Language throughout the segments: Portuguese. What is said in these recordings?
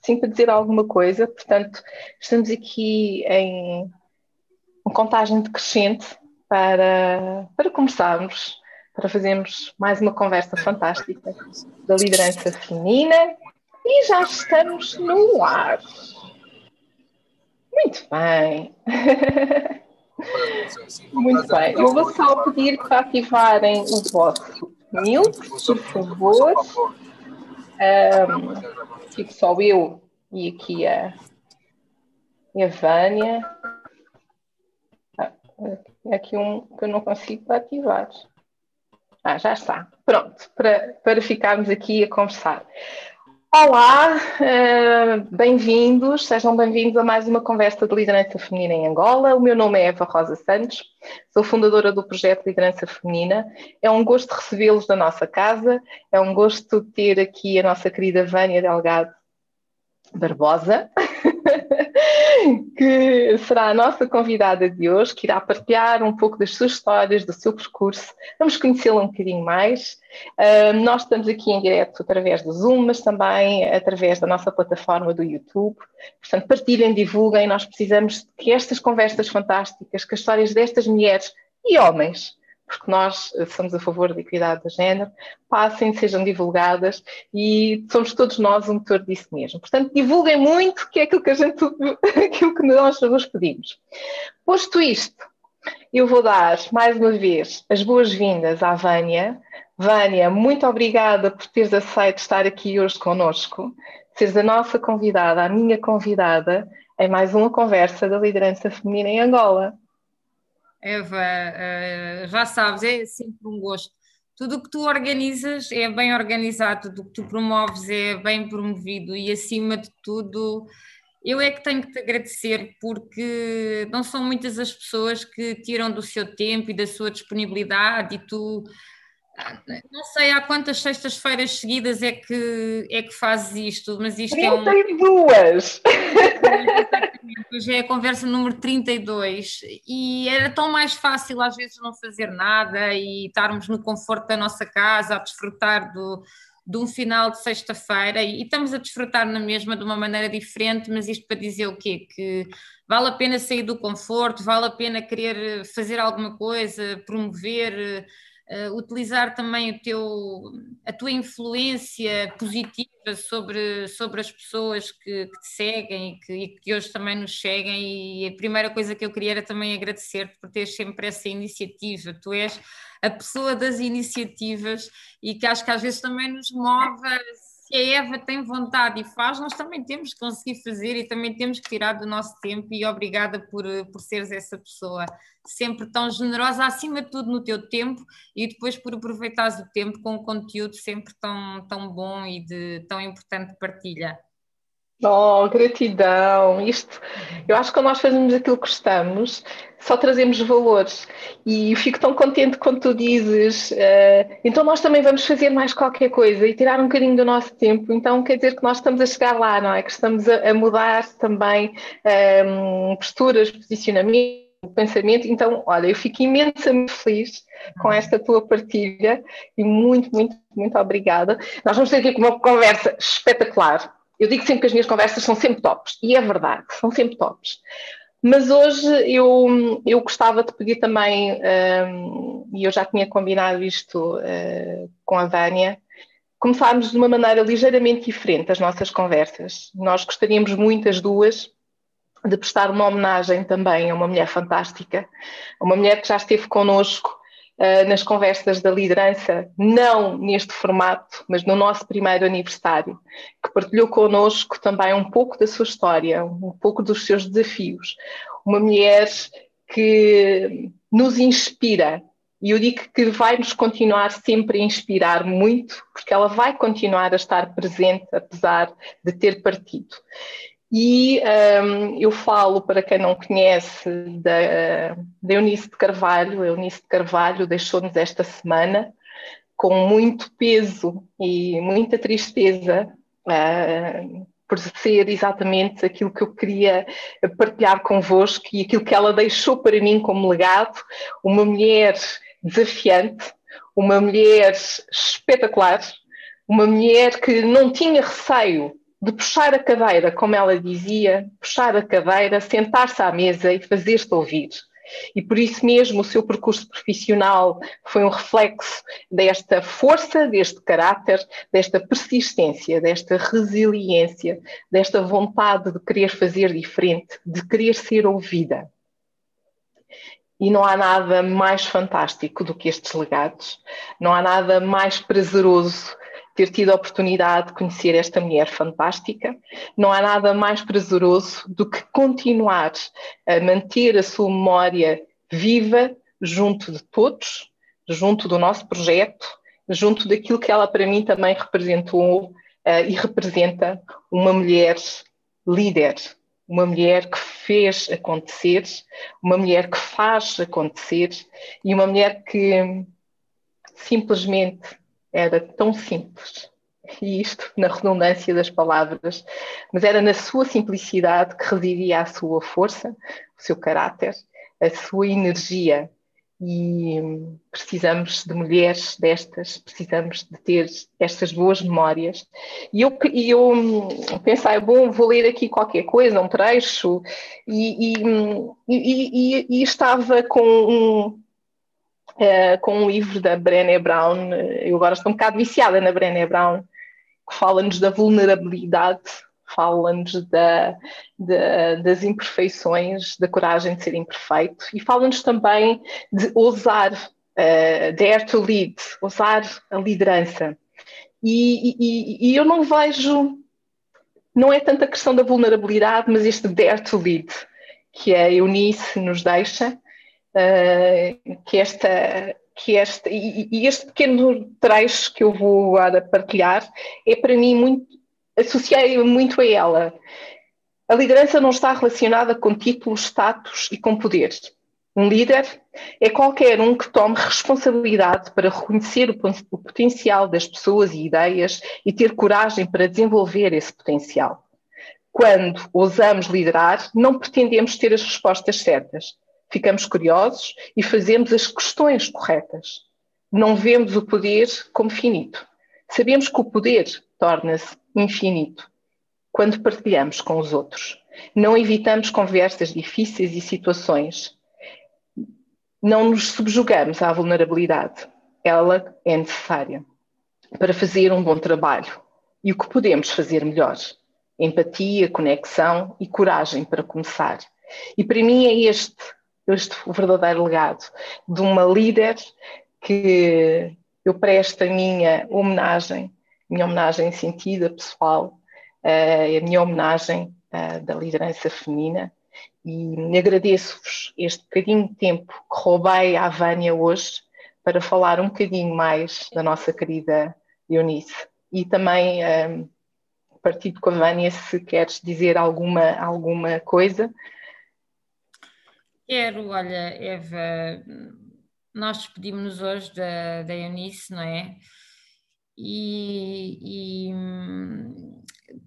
sim para dizer alguma coisa, portanto, estamos aqui em contagem decrescente para, para começarmos, para fazermos mais uma conversa fantástica da liderança feminina e já estamos no ar. Muito bem. Muito bem. Eu vou só pedir para ativarem o vosso mute, por favor. Um, fico só eu e aqui a, a Vânia. Ah, aqui um que eu não consigo ativar. Ah, já está. Pronto, para, para ficarmos aqui a conversar. Olá, uh, bem-vindos, sejam bem-vindos a mais uma conversa de liderança feminina em Angola. O meu nome é Eva Rosa Santos, sou fundadora do projeto Liderança Feminina. É um gosto recebê-los na nossa casa, é um gosto ter aqui a nossa querida Vânia Delgado Barbosa, que será a nossa convidada de hoje, que irá partilhar um pouco das suas histórias, do seu percurso. Vamos conhecê-la um bocadinho mais. Uh, nós estamos aqui em direto através do Zoom, mas também através da nossa plataforma do YouTube. Portanto, partilhem, divulguem. Nós precisamos que estas conversas fantásticas, que as histórias destas mulheres e homens porque nós eh, somos a favor da equidade de género, passem, sejam divulgadas e somos todos nós um motor disso mesmo. Portanto, divulguem muito, que é aquilo que, a gente, aquilo que nós vos pedimos. Posto isto, eu vou dar mais uma vez as boas-vindas à Vânia. Vânia, muito obrigada por teres aceito estar aqui hoje conosco, seres a nossa convidada, a minha convidada, em mais uma conversa da liderança feminina em Angola. Eva, uh, já sabes, é sempre um gosto. Tudo o que tu organizas é bem organizado, tudo o que tu promoves é bem promovido e, acima de tudo, eu é que tenho que te agradecer porque não são muitas as pessoas que tiram do seu tempo e da sua disponibilidade e tu não sei há quantas sextas-feiras seguidas é que, é que fazes isto, mas isto 32. é um. Hoje é a conversa número 32 e era tão mais fácil às vezes não fazer nada e estarmos no conforto da nossa casa a desfrutar do, de um final de sexta-feira e, e estamos a desfrutar na mesma de uma maneira diferente, mas isto para dizer o quê? Que vale a pena sair do conforto, vale a pena querer fazer alguma coisa, promover uh, utilizar também o teu, a tua influência positiva sobre, sobre as pessoas que, que te seguem e que, e que, hoje também nos seguem. E a primeira coisa que eu queria era também agradecer-te por teres sempre essa iniciativa. Tu és a pessoa das iniciativas e que acho que às vezes também nos move se a Eva tem vontade e faz, nós também temos que conseguir fazer e também temos que tirar do nosso tempo e obrigada por, por seres essa pessoa sempre tão generosa, acima de tudo no teu tempo e depois por aproveitares o tempo com um conteúdo sempre tão, tão bom e de tão importante partilha. Oh, gratidão! Isto, eu acho que quando nós fazemos aquilo que gostamos, só trazemos valores. E fico tão contente quando tu dizes, uh, então nós também vamos fazer mais qualquer coisa e tirar um bocadinho do nosso tempo. Então quer dizer que nós estamos a chegar lá, não é? Que estamos a, a mudar também um, ehm, posturas, posicionamento pensamento. Então, olha, eu fico imensamente feliz com esta tua partilha e muito, muito, muito obrigada. Nós vamos ter aqui uma conversa espetacular. Eu digo sempre que as minhas conversas são sempre tops, e é verdade, são sempre tops. Mas hoje eu, eu gostava de pedir também, um, e eu já tinha combinado isto uh, com a Vânia, começarmos de uma maneira ligeiramente diferente as nossas conversas. Nós gostaríamos muito, as duas, de prestar uma homenagem também a uma mulher fantástica, uma mulher que já esteve connosco uh, nas conversas da liderança, não neste formato, mas no nosso primeiro aniversário, que partilhou connosco também um pouco da sua história, um pouco dos seus desafios. Uma mulher que nos inspira, e eu digo que vai nos continuar sempre a inspirar muito, porque ela vai continuar a estar presente, apesar de ter partido. E um, eu falo, para quem não conhece, da, da Eunice de Carvalho. A Eunice de Carvalho deixou-nos esta semana com muito peso e muita tristeza, uh, por ser exatamente aquilo que eu queria partilhar convosco e aquilo que ela deixou para mim como legado. Uma mulher desafiante, uma mulher espetacular, uma mulher que não tinha receio de puxar a cadeira, como ela dizia, puxar a cadeira, sentar-se à mesa e fazer-se ouvir. E por isso mesmo o seu percurso profissional foi um reflexo desta força, deste caráter, desta persistência, desta resiliência, desta vontade de querer fazer diferente, de querer ser ouvida. E não há nada mais fantástico do que estes legados, não há nada mais prazeroso ter tido a oportunidade de conhecer esta mulher fantástica. Não há nada mais prazeroso do que continuar a manter a sua memória viva junto de todos, junto do nosso projeto, junto daquilo que ela para mim também representou uh, e representa uma mulher líder, uma mulher que fez acontecer, uma mulher que faz acontecer e uma mulher que simplesmente era tão simples. E isto na redundância das palavras, mas era na sua simplicidade que residia a sua força, o seu caráter, a sua energia. E precisamos de mulheres destas, precisamos de ter estas boas memórias. E eu, e eu pensei, bom, vou ler aqui qualquer coisa, um trecho, e, e, e estava com um, uh, com um livro da Brené Brown. Eu agora estou um bocado viciada na Brené Brown, que fala-nos da vulnerabilidade, fala-nos da, da, das imperfeições, da coragem de ser imperfeito e fala-nos também de ousar, uh, dare to lead, ousar a liderança. E, e, e, eu não vejo, não é tanto a questão da vulnerabilidade, mas este dare to lead que a Eunice nos deixa, uh, que esta que este, e, este pequeno trecho que eu vou agora partilhar é para mim muito, associei muito a ela. A liderança não está relacionada com títulos, status e com poderes. Um líder é qualquer um que tome responsabilidade para reconhecer o, o potencial das pessoas e ideias e ter coragem para desenvolver esse potencial. Quando ousamos liderar, não pretendemos ter as respostas certas, ficamos curiosos e fazemos as questões corretas. Não vemos o poder como finito. Sabemos que o poder torna-se infinito quando partilhamos com os outros. Não evitamos conversas difíceis e situações. Não nos subjugamos à vulnerabilidade. Ela é necessária para fazer um bom trabalho. E o que podemos fazer melhor? Empatia, conexão e coragem para começar. E para mim é este este verdadeiro legado de uma líder que eu presto a minha homenagem, minha homenagem sentida pessoal, uh, a minha homenagem uh, da liderança feminina. E agradeço-vos este bocadinho de tempo que roubei à Vânia hoje para falar um bocadinho mais da nossa querida Eunice. E também um, partido com a Vânia se queres dizer alguma, alguma coisa Quero, olha, Eva, nós despedimos-nos hoje da, da Eunice, não é? E, e,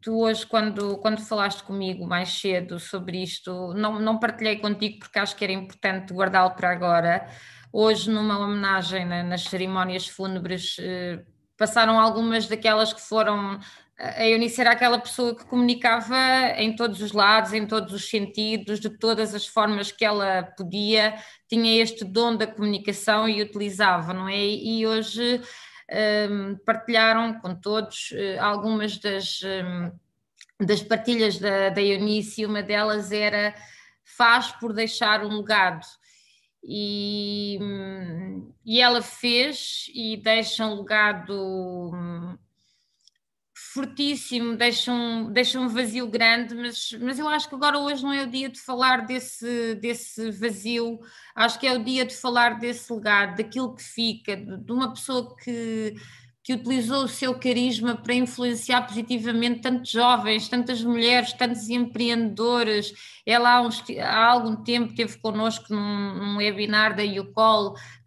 tu hoje, quando, quando falaste comigo mais cedo sobre isto, não, não partilhei contigo porque acho que era importante guardá-lo para agora. Hoje, numa homenagem na, nas cerimónias fúnebres, eh, passaram algumas daquelas que foram a Eunice era aquela pessoa que comunicava em todos os lados, em todos os sentidos, de todas as formas que ela podia, tinha este dom da comunicação e utilizava, não é? E hoje um, partilharam com todos uh, algumas das, um, das partilhas da, da Eunice, e uma delas era faz por deixar um legado. E, hum, e ela fez e deixa um legado hum, fortíssimo, deixa um, deixa um vazio grande, mas, mas eu acho que agora hoje não é o dia de falar desse, desse vazio, acho que é o dia de falar desse legado, daquilo que fica, de, uma pessoa que, que utilizou o seu carisma para influenciar positivamente tantos jovens, tantas mulheres, tantos empreendedores. Ela há, uns, há algum tempo esteve connosco num, num webinar da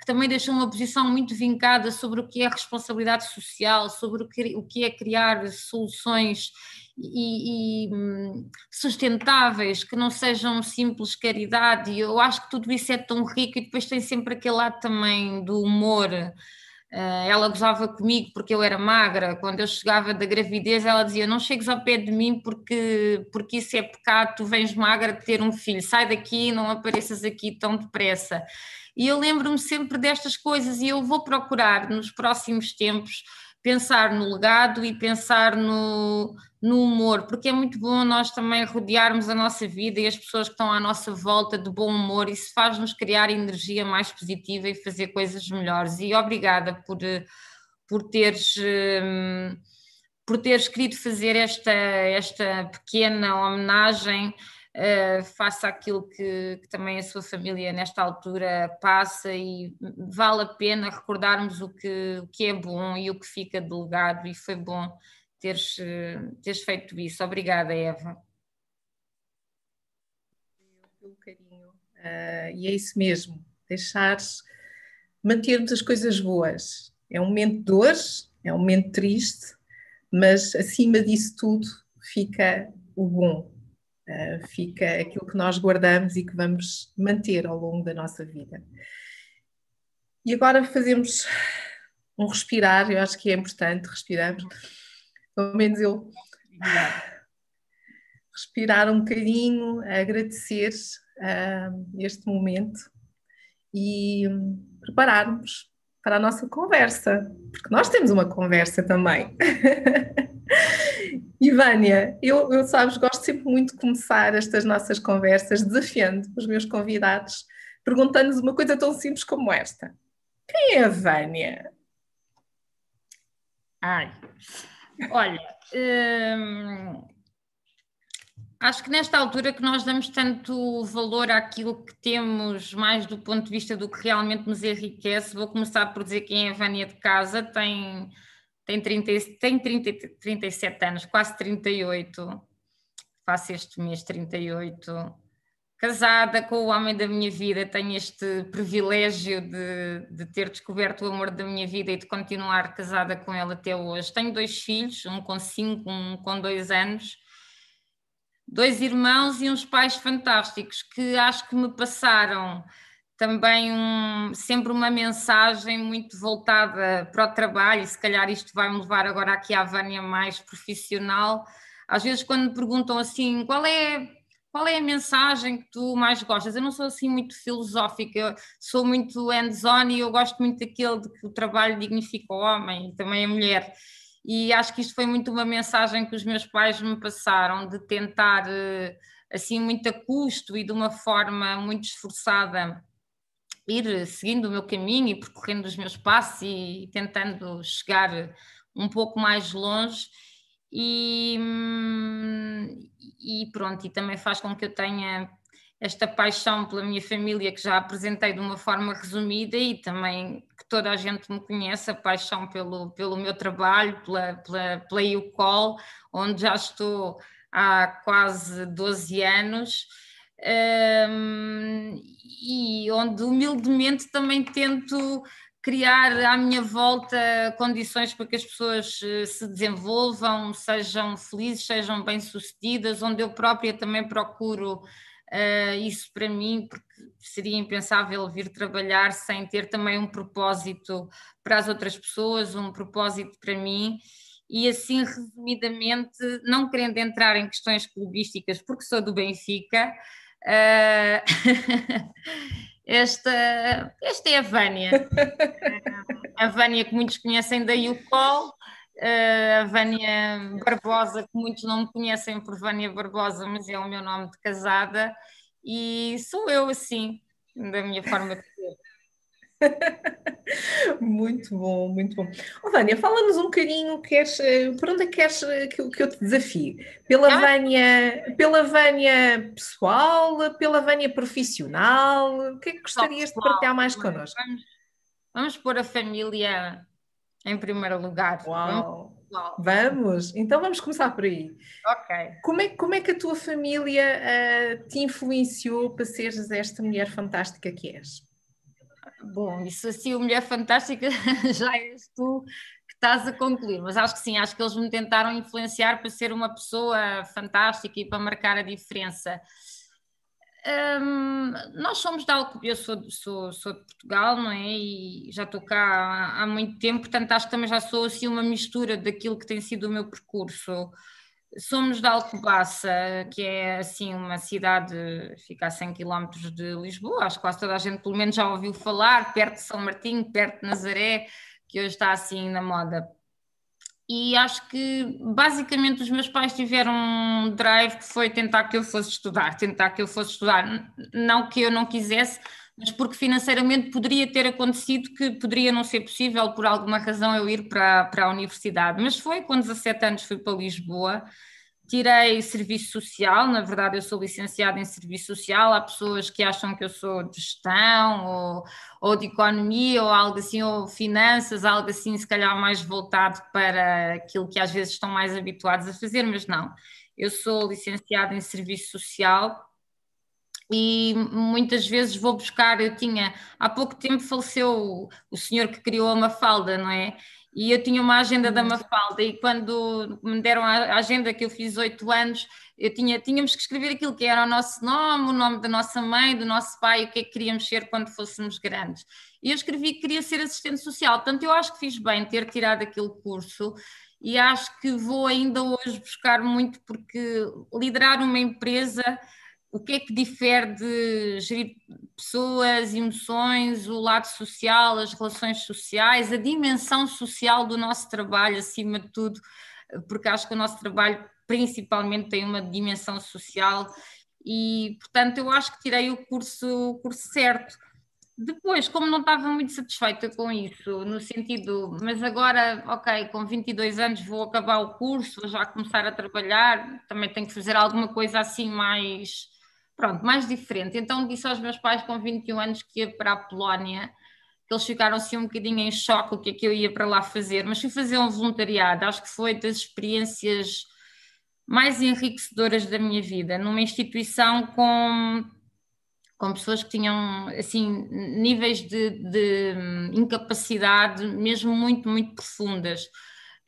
Também deixou uma posição muito vincada sobre o que é responsabilidade social, sobre o que, o que é criar soluções e, e, sustentáveis, que não sejam simples caridade. Eu acho que tudo isso é tão rico e depois tem sempre aquele lado também do humor. Uh, ela gozava comigo porque eu era magra. Quando eu chegava da gravidez, ela dizia: Não chegues ao pé de mim porque, porque isso é pecado. Tu vens magra de ter um filho, sai daqui, não apareças aqui tão depressa. E eu lembro-me sempre destas coisas e eu vou procurar nos próximos tempos pensar no legado e pensar no, no humor, porque é muito bom nós também rodearmos a nossa vida e as pessoas que estão à nossa volta de bom humor, isso faz-nos criar energia mais positiva e fazer coisas melhores. E obrigada por, por teres. Hum, por teres querido fazer esta, esta pequena homenagem uh, faça aquilo que, que, também a sua família nesta altura passa e vale a pena recordarmos o que, o que é bom e o que fica delegado e foi bom teres, uh, teres feito isso. Obrigada, Eva. Pelo carinho. Uh, e é isso mesmo, deixares mantermos as coisas boas. É um momento de dor, é um momento triste, mas acima disso tudo fica o bom, uh, fica aquilo que nós guardamos e que vamos manter ao longo da nossa vida. E agora fazemos um respirar, eu acho que é importante respirarmos, pelo menos eu respirar um bocadinho, agradecer uh, este momento e prepararmos para a nossa conversa, porque nós temos uma conversa também. Ivânia, eu, eu sabes, gosto sempre muito de começar estas nossas conversas desafiando os meus convidados, perguntando-lhes uma coisa tão simples como esta: Quem é a Vânia? Ai, olha, hum, acho que nesta altura que nós damos tanto valor àquilo que temos, mais do ponto de vista do que realmente nos enriquece, vou começar por dizer quem é a Vânia de casa, tem tem, 30, tem 30, 37 anos, quase 38, faço este mês 38, casada com o homem da minha vida, tenho este privilégio de, de ter descoberto o amor da minha vida e de continuar casada com ele até hoje. Tenho dois filhos, um com 5, um com 2 anos, dois irmãos e uns pais fantásticos que acho que me passaram também um, sempre uma mensagem muito voltada para o trabalho, e se calhar isto vai me levar agora aqui à Vânia mais profissional. Às vezes, quando me perguntam assim, qual é, qual é a mensagem que tu mais gostas? Eu não sou assim muito filosófica, eu sou muito hands-on e eu gosto muito daquele de que o trabalho dignifica o homem e também a mulher. E acho que isto foi muito uma mensagem que os meus pais me passaram, de tentar, eh, assim, muito a custo e de uma forma muito esforçada ir seguindo o meu caminho e percorrendo os meus passos e tentando chegar um pouco mais longe. E, e pronto, e também faz com que eu tenha esta paixão pela minha família que já apresentei de uma forma resumida e também que toda a gente me conhece, a paixão pelo, pelo meu trabalho, pela, pela, pela UCOL, onde já estou há quase 12 anos um, e onde humildemente também tento criar à minha volta condições para que as pessoas eh, se desenvolvam, sejam felizes, sejam bem-sucedidas, onde eu própria também procuro uh, isso para mim, porque seria impensável vir trabalhar sem ter também um propósito para as outras pessoas, um propósito para mim. E assim, resumidamente, não querendo entrar em questões clubísticas, porque sou do Benfica, Uh, esta, esta é a Vânia. a Vânia que muitos conhecem da UCOL, a Vânia Barbosa, que muitos não me conhecem por Vânia Barbosa, mas é o meu nome de casada, e sou eu assim, da minha forma de ser. muito bom, muito bom. Oh, Vânia, fala-nos um bocadinho, queres, eh, por onde é que queres eh, que, que eu te desafie? Pela ah. Vânia, pela Vânia pessoal, pela Vânia profissional? O que é que gostarias de partilhar mais connosco? Vamos, vamos pôr a família em primeiro lugar. Uau. Vamos, vamos, então vamos começar por aí. Ok. Como é, como é que a tua família uh, te influenciou para seres esta mulher fantástica que és? Bom, isso assim, o Mulher Fantástica já és tu que estás a concluir, mas acho que sim, acho que eles me tentaram influenciar para ser uma pessoa fantástica e para marcar a diferença. Um, nós somos de Alcobaça, eu sou, sou, sou de Portugal, não é? E já estou cá há, há, muito tempo, portanto acho que também já sou assim uma mistura daquilo que tem sido o meu percurso. Somos de Alcobaça, que é assim uma cidade, fica a 100 km de Lisboa, acho que quase toda a gente pelo menos já ouviu falar, perto de São Martinho, perto de Nazaré, que hoje está assim na moda. E acho que basicamente os meus pais tiveram um drive que foi tentar que eu fosse estudar, tentar que eu fosse estudar, não que eu não quisesse, mas porque financeiramente poderia ter acontecido que poderia não ser possível por alguma razão eu ir para, para a universidade, mas foi com 17 anos fui para Lisboa Tirei serviço social, na verdade eu sou licenciada em serviço social, há pessoas que acham que eu sou de gestão ou, ou de economia ou algo assim, ou finanças, algo assim se calhar mais voltado para aquilo que às vezes estão mais habituados a fazer, mas não. Eu sou licenciada em serviço social e muitas vezes vou buscar, eu tinha, há pouco tempo faleceu o, senhor que criou a Mafalda, não é? E eu tinha uma agenda da Mafalda e quando me deram a agenda que eu fiz oito anos, eu tinha, tínhamos que escrever aquilo que era o nosso nome, o nome da nossa mãe, do nosso pai, o que é que queríamos ser quando fôssemos grandes. E eu escrevi que queria ser assistente social, portanto eu acho que fiz bem ter tirado aquele curso e acho que vou ainda hoje buscar muito porque liderar uma empresa o que é que difere de gerir pessoas, emoções, o lado social, as relações sociais, a dimensão social do nosso trabalho, acima de tudo, porque acho que o nosso trabalho principalmente tem uma dimensão social e, portanto, eu acho que tirei o curso, o curso certo. Depois, como não estava muito satisfeita com isso, no sentido, mas agora, ok, com 22 anos vou acabar o curso, vou já começar a trabalhar, também tenho que fazer alguma coisa assim mais pronto, mais diferente. Então disse aos meus pais com 21 anos que ia para a Polónia, que eles ficaram assim um bocadinho em choque o que é que eu ia para lá fazer, mas fui fazer um voluntariado, acho que foi das experiências mais enriquecedoras da minha vida, numa instituição com, com pessoas que tinham assim níveis de, de incapacidade mesmo muito, muito profundas.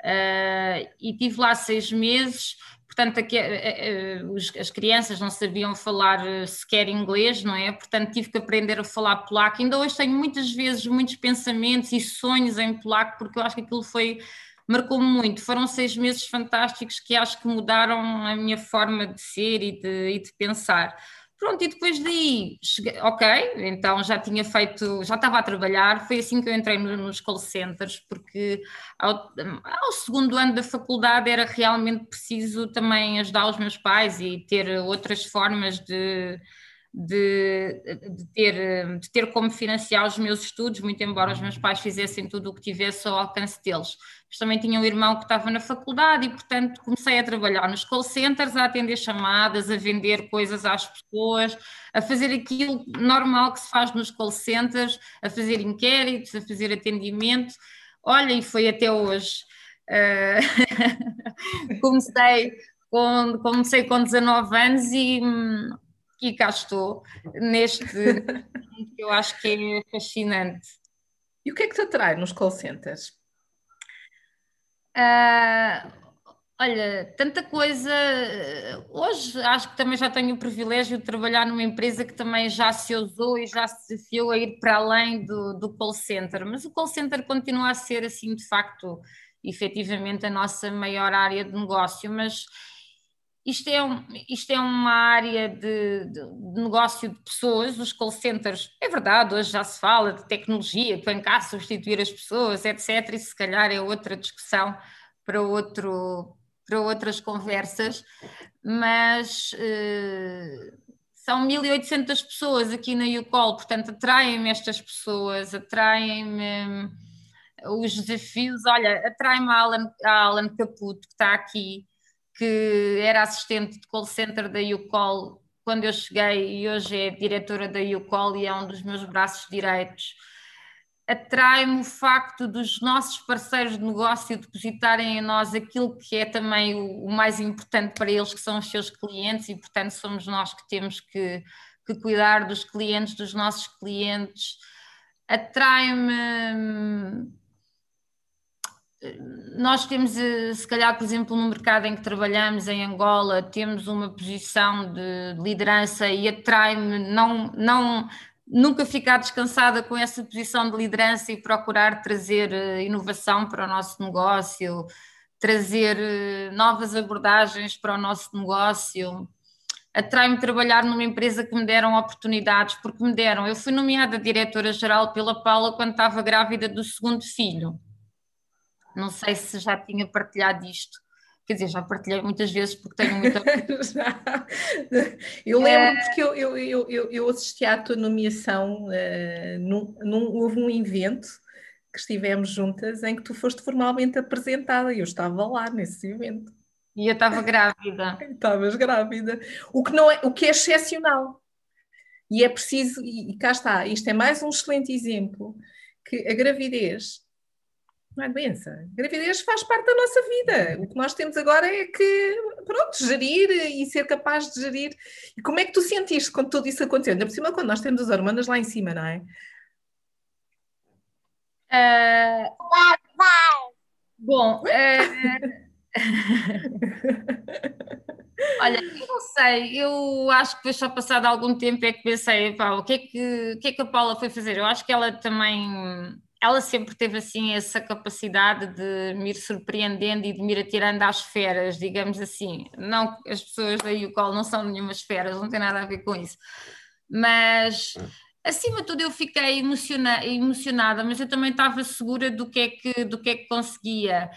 Uh, e tive lá seis meses, portanto, aqui, eh, eh, as crianças não sabiam falar eh, sequer inglês, não é? Portanto, tive que aprender a falar polaco. Ainda hoje tenho muitas vezes muitos pensamentos e sonhos em polaco, porque eu acho que aquilo foi marcou-me muito. Foram seis meses fantásticos que acho que mudaram a minha forma de ser e de, e de pensar. Pronto, e depois daí, cheguei, ok, então já tinha feito, já estava a trabalhar, foi assim que eu entrei nos call centers, porque ao, ao, segundo ano da faculdade era realmente preciso também ajudar os meus pais e ter outras formas de, de, de, ter, de ter como financiar os meus estudos, muito embora os meus pais fizessem tudo o que tivesse ao alcance deles mas também tinha um irmão que estava na faculdade e, portanto, comecei a trabalhar nos call centers, a atender chamadas, a vender coisas às pessoas, a fazer aquilo normal que se faz nos call centers, a fazer inquéritos, a fazer atendimento. Olha, e foi até hoje. Uh, comecei, com, comecei com 19 anos e, e cá estou, neste que eu acho que é fascinante. E o que é que te atrai nos call centers? Uh, olha, tanta coisa. Hoje acho que também já tenho o privilégio de trabalhar numa empresa que também já se usou e já se desafiou a ir para além do, do call center, mas o call center continua a ser, assim, de facto, efetivamente, a nossa maior área de negócio, mas isto é, um, isto é uma área de, de, de, negócio de pessoas, os call centers, é verdade, hoje já se fala de tecnologia vem cá substituir as pessoas, etc. E se calhar é outra discussão para, outro, para outras conversas, mas uh, são 1.800 pessoas aqui na UCOL, portanto atraem-me estas pessoas, atraem-me os desafios, olha, atrai-me a Alan, a Alan Caputo, que está aqui, que era assistente de call center da UCOL quando eu cheguei e hoje é diretora da UCOL e é um dos meus braços direitos. Atrai-me o facto dos nossos parceiros de negócio depositarem em nós aquilo que é também o, mais importante para eles, que são os seus clientes, e portanto somos nós que temos que, que cuidar dos clientes, dos nossos clientes. Atrai-me nós temos, eh, se calhar, por exemplo, no mercado em que trabalhamos, em Angola, temos uma posição de liderança e atrai-me não, não, nunca ficar descansada com essa posição de liderança e procurar trazer eh, inovação para o nosso negócio, trazer eh, novas abordagens para o nosso negócio. Atrai-me trabalhar numa empresa que me deram oportunidades, porque me deram. Eu fui nomeada diretora-geral pela Paula quando estava grávida do segundo filho não sei se já tinha partilhado isto. Quer dizer, já partilhei muitas vezes porque tenho muita. eu lembro é... porque eu, eu, eu, eu, assisti à tua nomeação, uh, num, num, houve um evento que estivemos juntas em que tu foste formalmente apresentada e eu estava lá nesse evento. E eu estava grávida. Estavas grávida. O que, não é, o que é excepcional. E é preciso, e cá está, isto é mais um excelente exemplo, que a gravidez não é doença. A gravidez faz parte da nossa vida. O que nós temos agora é que, pronto, gerir e ser capaz de gerir. E como é que tu sentiste quando tudo isso aconteceu? Ainda por cima, quando nós temos as hormonas lá em cima, não é? Uh... Bom, uh... Olha, eu não sei, eu acho que foi só passado algum tempo é que pensei, pá, o que é que, o que é que a Paula foi fazer? Eu acho que ela também ela sempre teve assim essa capacidade de me ir surpreendendo e de me ir atirando às feras, digamos assim. Não as pessoas da UCOL não são nenhumas feras, não tem nada a ver com isso. Mas acima de tudo eu fiquei emociona emocionada, mas eu também estava segura do que é que, do que, é que conseguia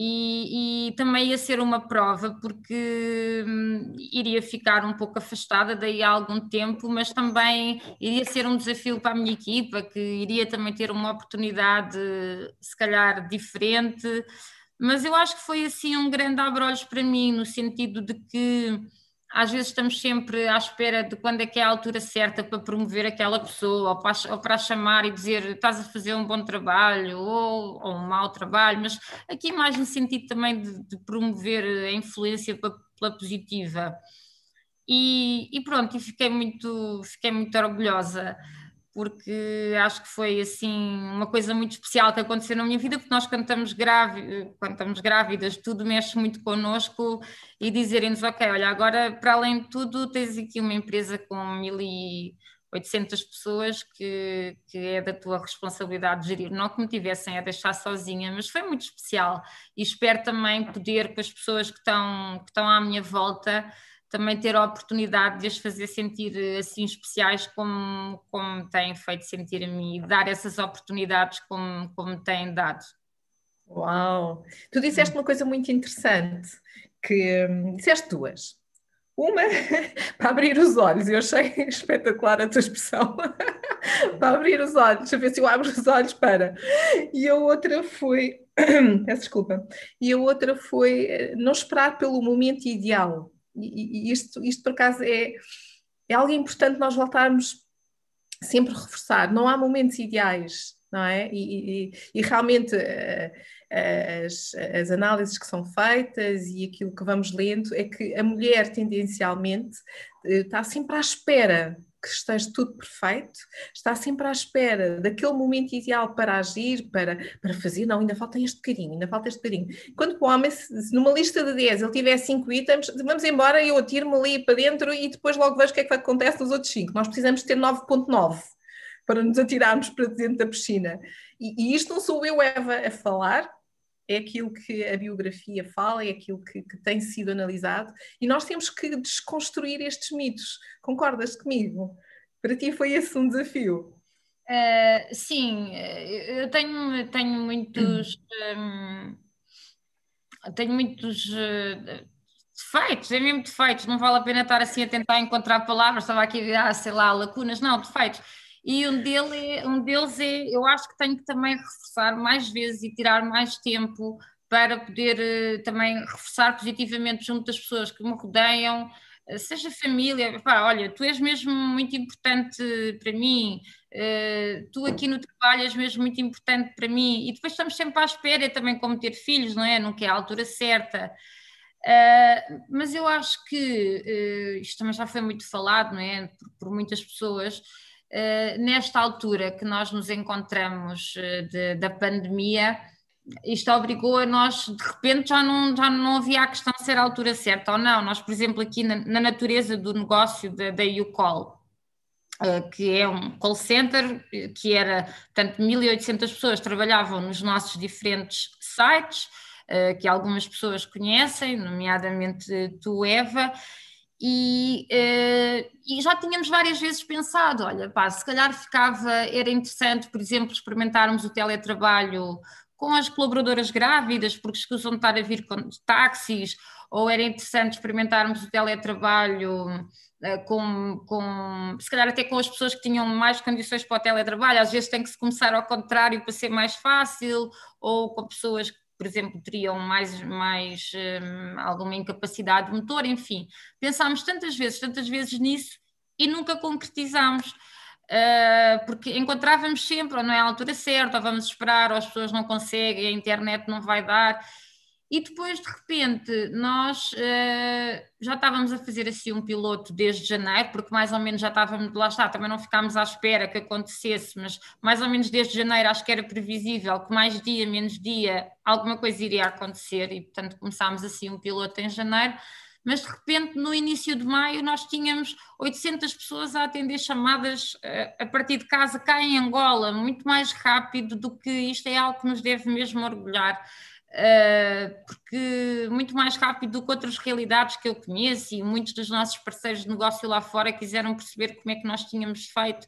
e, e, também ia ser uma prova porque hum, iria ficar um pouco afastada daí há algum tempo, mas também iria ser um desafio para a minha equipa, que iria também ter uma oportunidade se calhar diferente, mas eu acho que foi assim um grande abre-olhos para mim, no sentido de que às vezes estamos sempre à espera de quando é que é a altura certa para promover aquela pessoa, ou para, ou para chamar e dizer estás a fazer um bom trabalho ou, ou, um mau trabalho, mas aqui mais no sentido também de, de promover a influência pela positiva. E, e, pronto, e fiquei muito, fiquei muito orgulhosa porque acho que foi assim uma coisa muito especial que aconteceu na minha vida, porque nós quando estamos, grávidas, quando estamos grávidas, tudo mexe muito connosco e dizerem-nos, ok, olha, agora para além de tudo tens aqui uma empresa com 1800 pessoas que, que é da tua responsabilidade de gerir, não que me tivessem a deixar sozinha, mas foi muito especial. E espero também poder com as pessoas que estão, que estão à minha volta também ter a oportunidade de as fazer sentir eh, assim especiais como, como têm feito sentir a mim dar essas oportunidades como, como têm dado. Uau! Tu disseste uma coisa muito interessante, que hum, disseste duas. Uma para abrir os olhos, eu achei espetacular a tua expressão. para abrir os olhos, deixa eu ver se eu abro os olhos para. E a outra foi, peço desculpa, e a outra foi eh, não esperar pelo momento ideal e, isto, isto por acaso é, é algo importante nós voltarmos sempre a reforçar. Não há momentos ideais, não é? E, e, e realmente uh, as, as, análises que são feitas e aquilo que vamos lendo é que a mulher tendencialmente uh, está sempre à espera que esteja tudo perfeito, está sempre à espera daquele momento ideal para agir, para, para fazer, não, ainda falta este bocadinho, ainda falta este bocadinho. Quando o homem, se numa lista de 10 ele tiver 5 itens, vamos embora, eu atiro-me ali para dentro e depois logo vejo o que é que acontece nos outros 5. Nós precisamos ter 9.9 para nos atirarmos para dentro da piscina. E, e isto não sou eu, Eva, a falar, é aquilo que a biografia fala, é aquilo que, que, tem sido analisado, e nós temos que desconstruir estes mitos. Concordas comigo? Para ti foi esse um desafio? Uh, sim, eu tenho, tenho muitos. Um, tenho muitos. Uh, defeitos, é mesmo defeitos, não vale a pena estar assim a tentar encontrar palavras, estava aqui a ah, sei lá, lacunas, não, defeitos e um, dele é, um deles é, eu acho que tenho que também reforçar mais vezes e tirar mais tempo para poder uh, também reforçar positivamente junto das pessoas que me rodeiam, uh, seja família, pá, olha, tu és mesmo muito importante para mim, uh, tu aqui no trabalho és mesmo muito importante para mim, e depois estamos sempre à espera também como ter filhos, não é? Nunca é a altura certa. Uh, mas eu acho que uh, isto também já foi muito falado, não é? Por, por muitas pessoas, nesta altura que nós nos encontramos uh, de, da pandemia, isto obrigou a nós, de repente já não, já não havia a questão de ser a altura certa ou não. Nós, por exemplo, aqui na, na natureza do negócio da, da UCall, uh, que é um call center, que era, portanto, 1.800 pessoas trabalhavam nos nossos diferentes sites, que algumas pessoas conhecem, nomeadamente tu, Eva, e, uh, e, já tínhamos várias vezes pensado, olha, pá, se calhar ficava, era interessante, por exemplo, experimentarmos o teletrabalho com as colaboradoras grávidas, porque escusam estar a vir com táxis, ou era interessante experimentarmos o teletrabalho uh, com, com, se calhar até com as pessoas que tinham mais condições para o teletrabalho, às vezes tem que se começar ao contrário para ser mais fácil, ou com pessoas que por exemplo, teriam mais, mais um, alguma incapacidade motor, enfim. Pensámos tantas vezes, tantas vezes nisso e nunca concretizámos, uh, porque encontrávamos sempre, ou não é a altura certa, ou vamos esperar, ou as pessoas não conseguem, a internet não vai dar. E depois, de repente, nós uh, já estávamos a fazer assim um piloto desde janeiro, porque mais ou menos já estávamos, lá está, também não ficámos à espera que acontecesse, mas mais ou menos desde janeiro acho que era previsível que mais dia, menos dia, alguma coisa iria acontecer e, portanto, começámos assim um piloto em janeiro. Mas de repente, no início de maio, nós tínhamos 800 pessoas a atender chamadas uh, a partir de casa cá em Angola, muito mais rápido do que isto é algo que nos deve mesmo orgulhar. Uh, porque muito mais rápido do que outras realidades que eu conheço e muitos dos nossos parceiros de negócio lá fora quiseram perceber como é que nós tínhamos feito.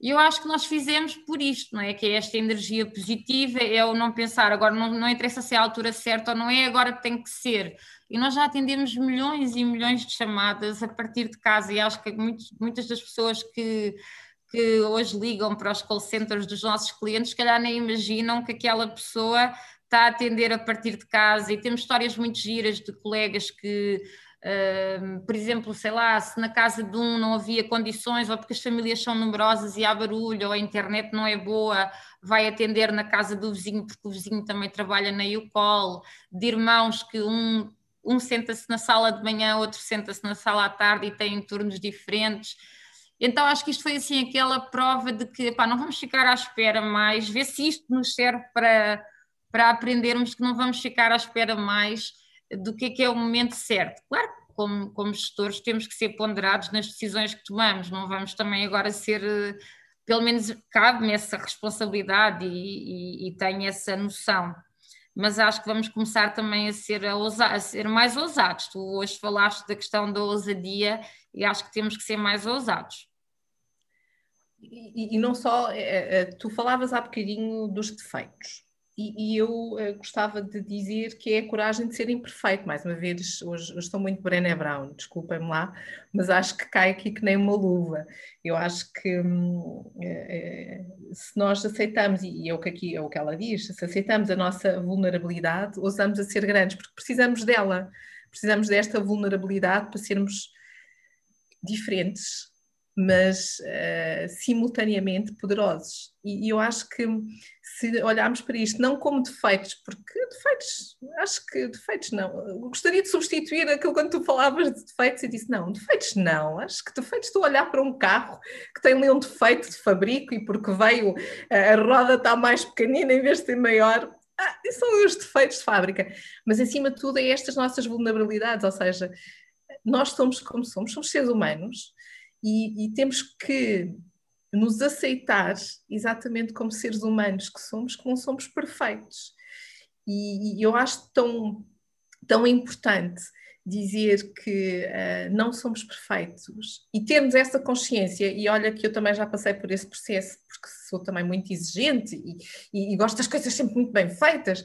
E eu acho que nós fizemos por isto, não é? Que é esta energia positiva, é o não pensar, agora não, não interessa se é a altura certa ou não é, agora tem que ser. E nós já atendemos milhões e milhões de chamadas a partir de casa, e acho que muitos, muitas das pessoas que, que hoje ligam para os call centers dos nossos clientes, se calhar nem imaginam que aquela pessoa está a atender a partir de casa e temos histórias muito giras de colegas que, uh, por exemplo, sei lá, se na casa de um não havia condições ou porque as famílias são numerosas e há barulho ou a internet não é boa, vai atender na casa do vizinho porque o vizinho também trabalha na UCOL, de irmãos que um, um senta-se na sala de manhã, outro senta-se na sala à tarde e têm turnos diferentes. Então acho que isto foi assim aquela prova de que pá, não vamos ficar à espera mais, ver se isto nos serve para para aprendermos que não vamos ficar à espera mais do que é que é o momento certo. Claro que como, como gestores temos que ser ponderados nas decisões que tomamos, não vamos também agora ser, pelo menos cabe-me essa responsabilidade e, e, e tenho essa noção mas acho que vamos começar também a ser, a, ousar, a ser mais ousados. Tu hoje falaste da questão da ousadia e acho que temos que ser mais ousados. E, e não só, é, é, tu falavas há bocadinho dos defeitos. E, e eu uh, gostava de dizer que é a coragem de ser imperfeito. Mais uma vez, hoje, hoje estou muito Brené Brown, desculpem-me lá, mas acho que cai aqui que nem uma luva. Eu acho que é, se nós aceitamos, e é o que aqui é o que ela diz, se aceitamos a nossa vulnerabilidade, ousamos a ser grandes, porque precisamos dela, precisamos desta vulnerabilidade para sermos diferentes, mas uh, simultaneamente poderosos. E, e, eu acho que se olharmos para isto não como defeitos, porque defeitos, acho que defeitos não. Eu gostaria de substituir aquilo quando tu falavas de defeitos e disse: não, defeitos não. Acho que defeitos, estou a olhar para um carro que tem ali um defeito de fabrico e porque veio a roda está mais pequenina em vez de ser maior. Ah, são os defeitos de fábrica. Mas acima de tudo é estas nossas vulnerabilidades, ou seja, nós somos como somos, somos seres humanos e, e temos que nos aceitar exatamente como seres humanos que somos, que não somos perfeitos. E, e eu acho tão, tão importante dizer que uh, não somos perfeitos e termos essa consciência, e olha que eu também já passei por esse processo, porque sou também muito exigente e, e, e gosto das coisas sempre muito bem feitas,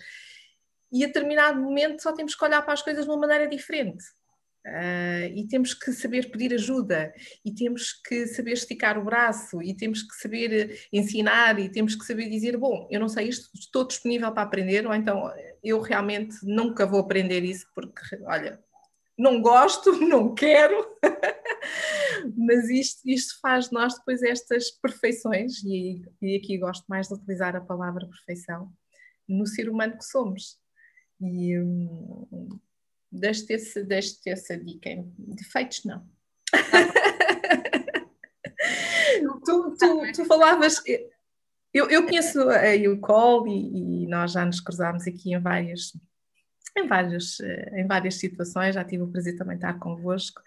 e a determinado momento só temos que olhar para as coisas de uma maneira diferente. Uh, e temos que saber pedir ajuda, e temos que saber esticar o braço, e temos que saber ensinar, e temos que saber dizer: Bom, eu não sei isto, estou disponível para aprender, ou então eu realmente nunca vou aprender isso, porque, olha, não gosto, não quero, mas isto, isto faz de nós depois estas perfeições, e, e aqui gosto mais de utilizar a palavra perfeição, no ser humano que somos. E, hum, Deixe-te essa, essa dica. Defeitos, não. tu, tu, tu falavas. Eu, eu conheço a UCall e, e nós já nos cruzámos aqui em várias, em várias, eh, em várias situações, já tive o prazer também de estar convosco.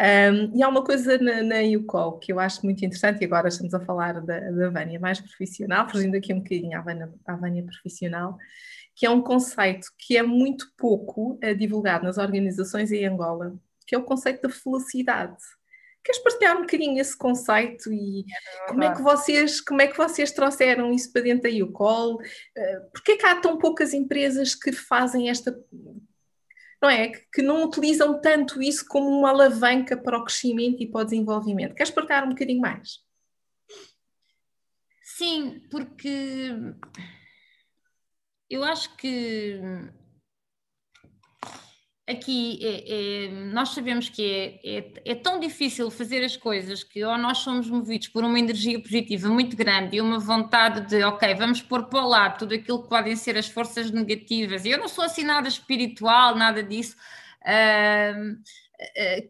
Um, e há uma coisa na, na UCall que eu acho muito interessante, e agora estamos a falar da, da Vânia mais profissional, fugindo aqui um bocadinho à Vânia, à Vânia profissional, que é um conceito que é muito pouco uh, divulgado nas organizações em Angola, que é o conceito da felicidade. Queres partilhar um bocadinho esse conceito e como é que vocês como é que vocês trouxeram isso para dentro da UCall? Uh, Porquê é que há tão poucas empresas que fazem esta não é? Que, não utilizam tanto isso como uma alavanca para o crescimento e para o desenvolvimento. Queres partilhar um bocadinho mais? Sim, porque eu acho que aqui é, é, nós sabemos que é, é, é, tão difícil fazer as coisas que ou nós somos movidos por uma energia positiva muito grande e uma vontade de, ok, vamos pôr para lado tudo aquilo que podem ser as forças negativas. Eu não sou assim nada espiritual, nada disso. Uh,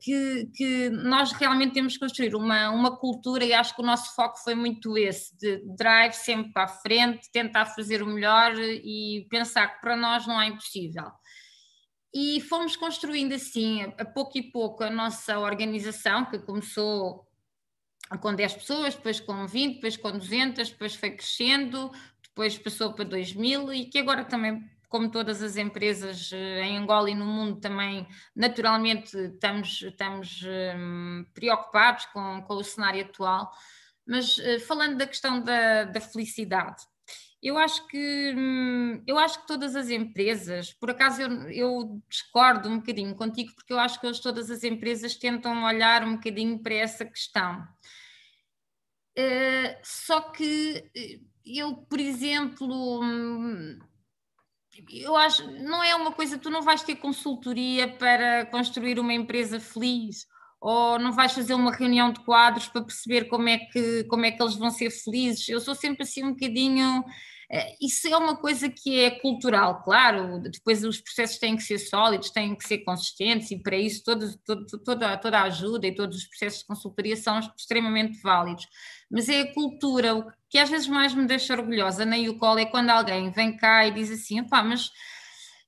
que, que, nós realmente temos que construir uma, uma cultura e acho que o nosso foco foi muito esse, de drive sempre para a frente, tentar fazer o melhor e pensar que para nós não é impossível. E fomos construindo assim, a pouco e pouco, a nossa organização, que começou com 10 pessoas, depois com 20, depois com 200, depois foi crescendo, depois passou para 2000 e que agora também, como todas as empresas eh, em Angola e no mundo, também naturalmente estamos, estamos um, preocupados com, com o cenário atual. Mas uh, falando da questão da, da felicidade, eu acho que hum, eu acho que todas as empresas, por acaso eu, eu, discordo um bocadinho contigo, porque eu acho que hoje todas as empresas tentam olhar um bocadinho para essa questão. Uh, só que eh, eu, por exemplo, hum, eu acho não é uma coisa, tu não vais ter consultoria para construir uma empresa feliz ou não vais fazer uma reunião de quadros para perceber como é que, como é que eles vão ser felizes. Eu sou sempre assim um bocadinho. Eh, isso é uma coisa que é cultural, claro. Depois os processos têm que ser sólidos, têm que ser consistentes, e para isso todo, todo, toda, toda a ajuda e todos os processos de consultoria são extremamente válidos. Mas é a cultura. O que às vezes mais me deixa orgulhosa na UCOL é quando alguém vem cá e diz assim: pá, mas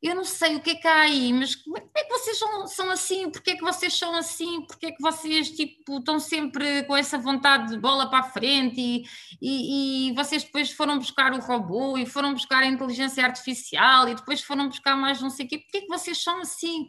eu não sei o que é que há aí, mas como é, como é que vocês são, são assim? Porquê é que vocês são assim? Porquê é que vocês tipo, estão sempre com essa vontade de bola para a frente e, e, e, vocês depois foram buscar o robô e foram buscar a inteligência artificial e depois foram buscar mais não sei o quê? Porquê é que vocês são assim?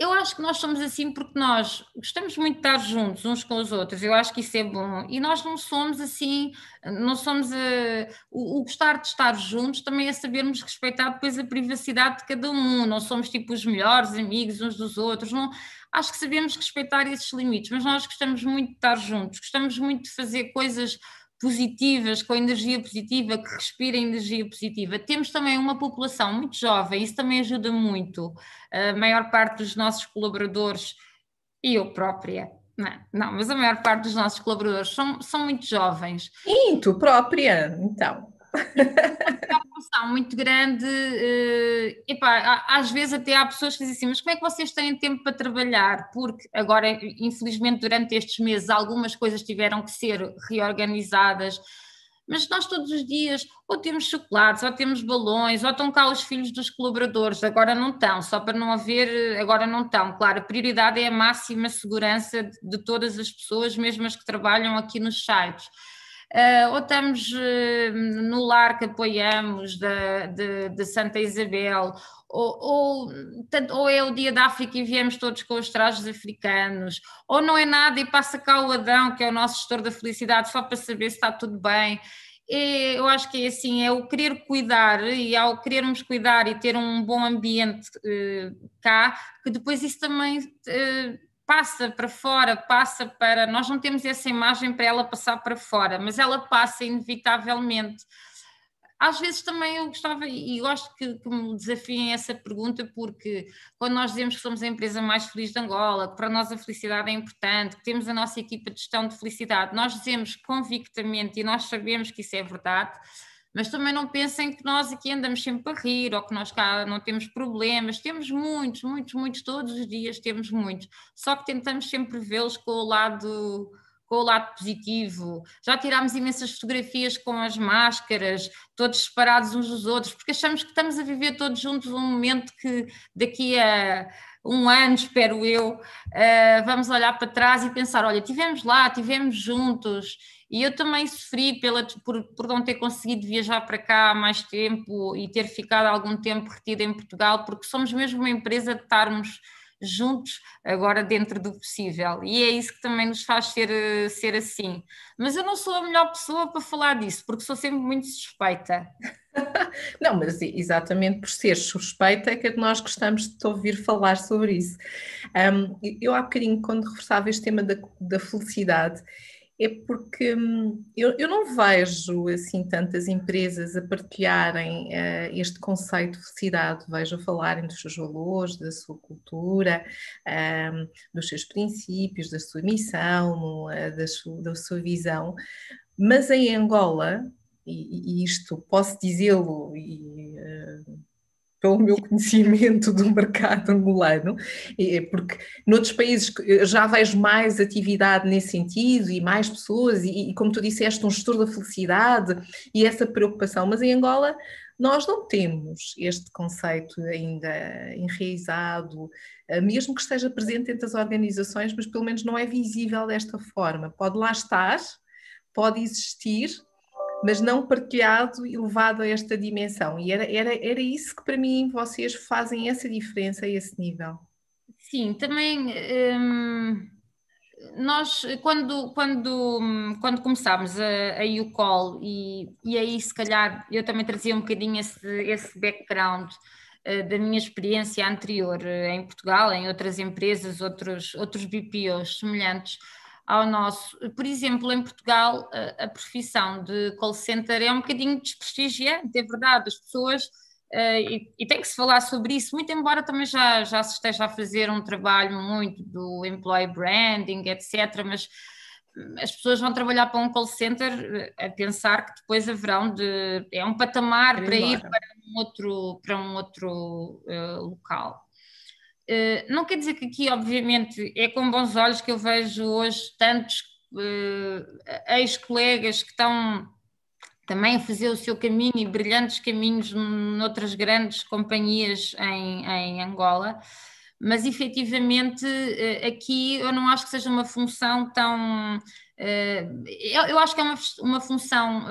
Eu acho que nós somos assim porque nós gostamos muito de estar juntos uns com os outros, eu acho que isso é bom, e nós não somos assim, não somos eh, o, o, gostar de estar juntos também é sabermos respeitar depois a privacidade de cada um, não somos tipo os melhores amigos uns dos outros, não, acho que sabemos respeitar esses limites, mas nós gostamos muito de estar juntos, gostamos muito de fazer coisas positivas, com energia positiva, que respirem energia positiva. Temos também uma população muito jovem, isso também ajuda muito. A maior parte dos nossos colaboradores, e eu própria, não, não, mas a maior parte dos nossos colaboradores são, são muito jovens. E tu própria, então? função muito grande. Uh, epá, às vezes até há pessoas que dizem assim, mas como é que vocês têm tempo para trabalhar? Porque agora, infelizmente, durante estes meses, algumas coisas tiveram que ser reorganizadas. Mas nós todos os dias ou temos chocolates, ou temos balões, ou estão cá os filhos dos colaboradores, agora não estão, só para não haver, agora não estão. Claro, a prioridade é a máxima segurança de, de todas as pessoas, mesmo as que trabalham aqui nos sites ou estamos uh, no lar que apoiamos da, de, de Santa Isabel, ou, ou, ou, é o dia da África e viemos todos com os trajes africanos, ou não é nada e passa cá o Adão, que é o nosso gestor da felicidade, só para saber se está tudo bem. E eu acho que é assim, é o querer cuidar, e ao querermos cuidar e ter um bom ambiente uh, cá, que depois isso também passa para fora, passa para. Nós não temos essa imagem para ela passar para fora, mas ela passa inevitavelmente. Às vezes também eu gostava, e gosto que, que me desafiem essa pergunta, porque quando nós dizemos que somos a empresa mais feliz de Angola, que para nós a felicidade é importante, que temos a nossa equipa de gestão de felicidade, nós dizemos convictamente e nós sabemos que isso é verdade, mas também não pensem que nós aqui andamos sempre a rir ou que nós cá não temos problemas. Temos muitos, muitos, muitos, todos os dias temos muitos. Só que tentamos sempre vê-los com o lado com o lado positivo. Já tirámos imensas fotografias com as máscaras, todos separados uns dos outros, porque achamos que estamos a viver todos juntos um momento que daqui a um ano, espero eu, uh, vamos olhar para trás e pensar: olha, tivemos lá, tivemos juntos. E eu também sofri pela, por, por não ter conseguido viajar para cá há mais tempo e ter ficado algum tempo retida em Portugal, porque somos mesmo uma empresa de estarmos juntos agora dentro do possível e é isso que também nos faz ser, ser assim. Mas eu não sou a melhor pessoa para falar disso, porque sou sempre muito suspeita. Não, mas exatamente por ser suspeita é que nós gostamos de te ouvir falar sobre isso. Um, eu há bocadinho, quando reforçava este tema da, da felicidade, é porque hum, eu, eu, não vejo assim tantas empresas a partilharem uh, este conceito de felicidade, vejo a falarem dos seus valores, da sua cultura, um, dos seus princípios, da sua missão, uh, da, sua, da sua visão, mas em Angola, e, e isto posso dizê-lo e uh, pelo meu conhecimento do mercado angolano, porque noutros países já vejo mais atividade nesse sentido e mais pessoas, e, e, como tu disseste, um gestor da felicidade e essa preocupação, mas em Angola nós não temos este conceito ainda enraizado, eh, mesmo que esteja presente entre as organizações, mas pelo menos não é visível desta forma. Pode lá estar, pode existir, mas não partilhado e levado a esta dimensão. E era, era, era isso que para mim vocês fazem essa diferença a esse nível. Sim, também hum, nós quando, quando, quando começámos a, a UCall e, e aí se calhar eu também trazia um bocadinho esse, esse background uh, da minha experiência anterior uh, em Portugal, em outras empresas, outros, outros BPOs semelhantes ao nosso. Por exemplo, em Portugal, a, a profissão de call center é um bocadinho desprestigiante, é verdade, as pessoas. Uh, e, e, tem que se falar sobre isso, muito embora também já, já se esteja a fazer um trabalho muito do employee branding, etc., mas as pessoas vão trabalhar para um call center eh, a pensar que depois haverão de é um patamar para ir para um outro para um outro uh, local eh, não quer dizer que aqui, obviamente, é com bons olhos que eu vejo hoje tantos uh, ex-colegas que estão também a fazer o seu caminho e brilhantes caminhos noutras grandes companhias em, em Angola, mas efetivamente uh, aqui eu não acho que seja uma função tão. Eu, eu, acho que é uma, uma função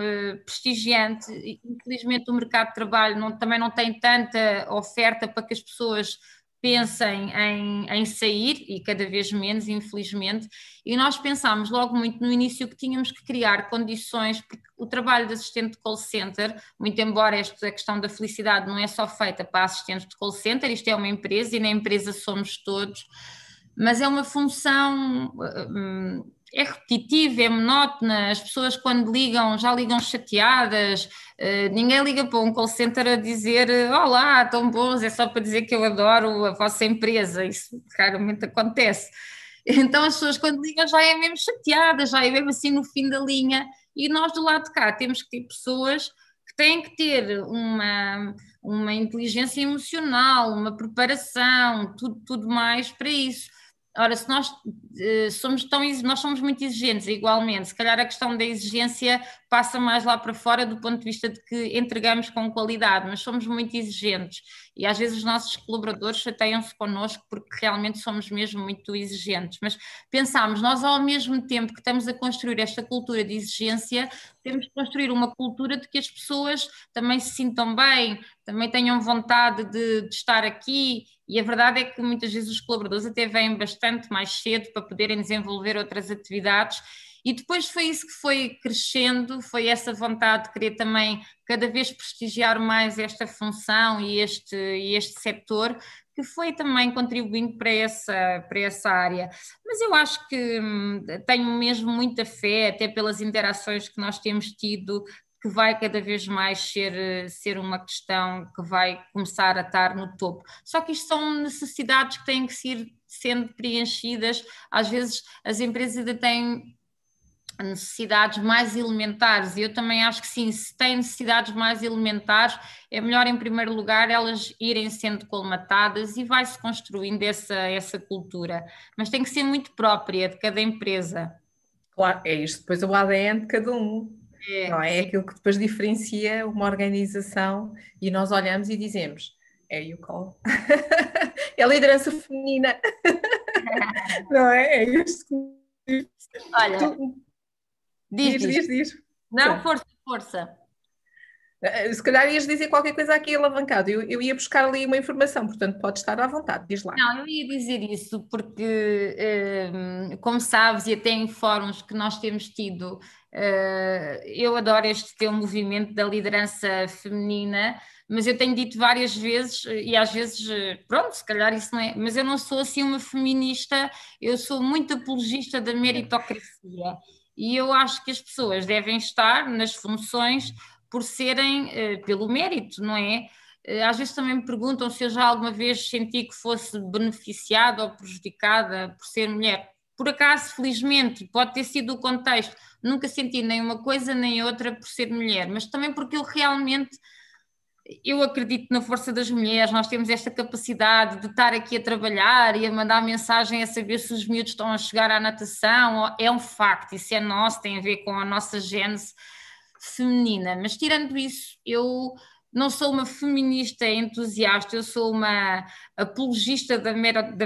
prestigiante. Infelizmente, o mercado de trabalho não, também não tem tanta oferta para que as pessoas pensem em, em, sair, e cada vez menos, infelizmente, e nós pensámos logo muito no início que tínhamos que criar condições, porque o trabalho de assistente de call center, muito embora esta questão da felicidade não é só feita para assistentes de call center, isto é uma empresa e na empresa somos todos, mas é uma função. Hum, é repetitiva, é monótona, as pessoas quando ligam já ligam chateadas, uh, ninguém liga para um call center a dizer olá, tão bons, é só para dizer que eu adoro a vossa empresa, isso raramente acontece. Então as pessoas quando ligam já é mesmo chateadas, já é mesmo assim no fim da linha, e nós do lado de cá temos que ter pessoas que têm que ter uma, uma inteligência emocional, uma preparação, tudo, tudo mais para isso Ora, se nós uh, somos tão nós somos muito exigentes igualmente, se calhar a questão da exigência passa mais lá para fora do ponto de vista de que entregamos com qualidade, mas somos muito exigentes e às vezes os nossos colaboradores chateiam-se connosco porque realmente somos mesmo muito exigentes. Mas pensamos, nós ao mesmo tempo que estamos a construir esta cultura de exigência, temos que construir uma cultura de que as pessoas também se sintam bem, também tenham vontade de, de estar aqui e a verdade é que muitas vezes os colaboradores até vêm bastante mais cedo para poderem desenvolver outras atividades. E depois foi isso que foi crescendo, foi essa vontade de querer também cada vez prestigiar mais esta função e este, e este setor, que foi também contribuindo para essa, para essa área. Mas eu acho que hum, tenho mesmo muita fé, até pelas interações que nós temos tido, que vai cada vez mais ser, ser uma questão que vai começar a estar no topo. Só que isto são necessidades que têm que ser sendo preenchidas. Às vezes as empresas ainda têm necessidades mais elementares, e eu também acho que sim, se têm necessidades mais elementares, é melhor em primeiro lugar elas irem sendo colmatadas e vai-se construindo essa, essa cultura, mas tem que ser muito própria de cada empresa. É isto, depois o ADN de cada um. É, não é? é aquilo que depois diferencia uma organização e nós olhamos e dizemos é you call. é a liderança feminina. não é? É isto. Olha, diz, diz, diz. diz. Não, força, força. Eh, se calhar ias dizer qualquer coisa aqui alavancado. Eu, eu ia buscar ali uma informação, portanto, pode estar à vontade, diz lá. Não, eu ia dizer isso porque, ehm, como sabes, e até em fóruns que nós temos tido, eh, eu adoro este teu movimento da liderança feminina, mas eu tenho dito várias vezes, e às vezes, eh, pronto, se calhar isso não é, mas eu não sou assim uma feminista, eu sou muito apologista da meritocracia. E eu acho que as pessoas devem estar nas funções por serem uh, pelo mérito, não é? Uh, às vezes também me perguntam se eu já alguma vez senti que fosse beneficiada ou prejudicada por ser mulher. Por acaso, felizmente, pode ter sido o contexto. Nunca senti nem uma coisa nem outra por ser mulher, mas também porque eu realmente eu acredito na força das mulheres, nós temos esta capacidade de estar aqui a trabalhar e a mandar mensagem a saber se os miúdos estão a chegar à natação, é um facto, isso é nosso, tem a ver com a nossa gênese feminina. Mas tirando isso, eu não sou uma feminista entusiasta, eu sou uma apologista da,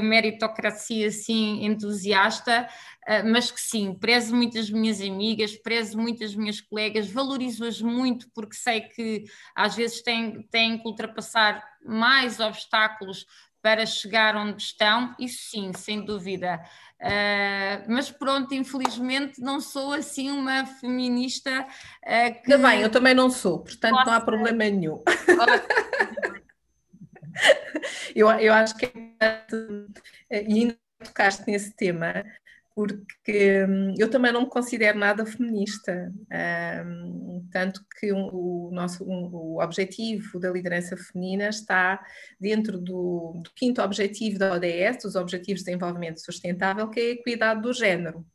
meritocracia, sim, entusiasta, ah, mas que sim, prezo muito as minhas amigas, prezo muito as minhas colegas, valorizo-as muito porque sei que às vezes têm, têm que ultrapassar mais obstáculos para chegar onde estão, isso sim, sem dúvida. Uh, mas pronto, infelizmente não sou assim uma feminista uh, que. Ainda bem, eu também não sou, portanto possa... não há problema nenhum. eu, eu acho que é e ainda tocaste nesse tema, porque hum, eu também não me considero nada feminista, um, tanto que o nosso o objetivo da liderança feminina está dentro do, do, quinto objetivo da ODS, dos Objetivos de Desenvolvimento Sustentável, que é a equidade do género.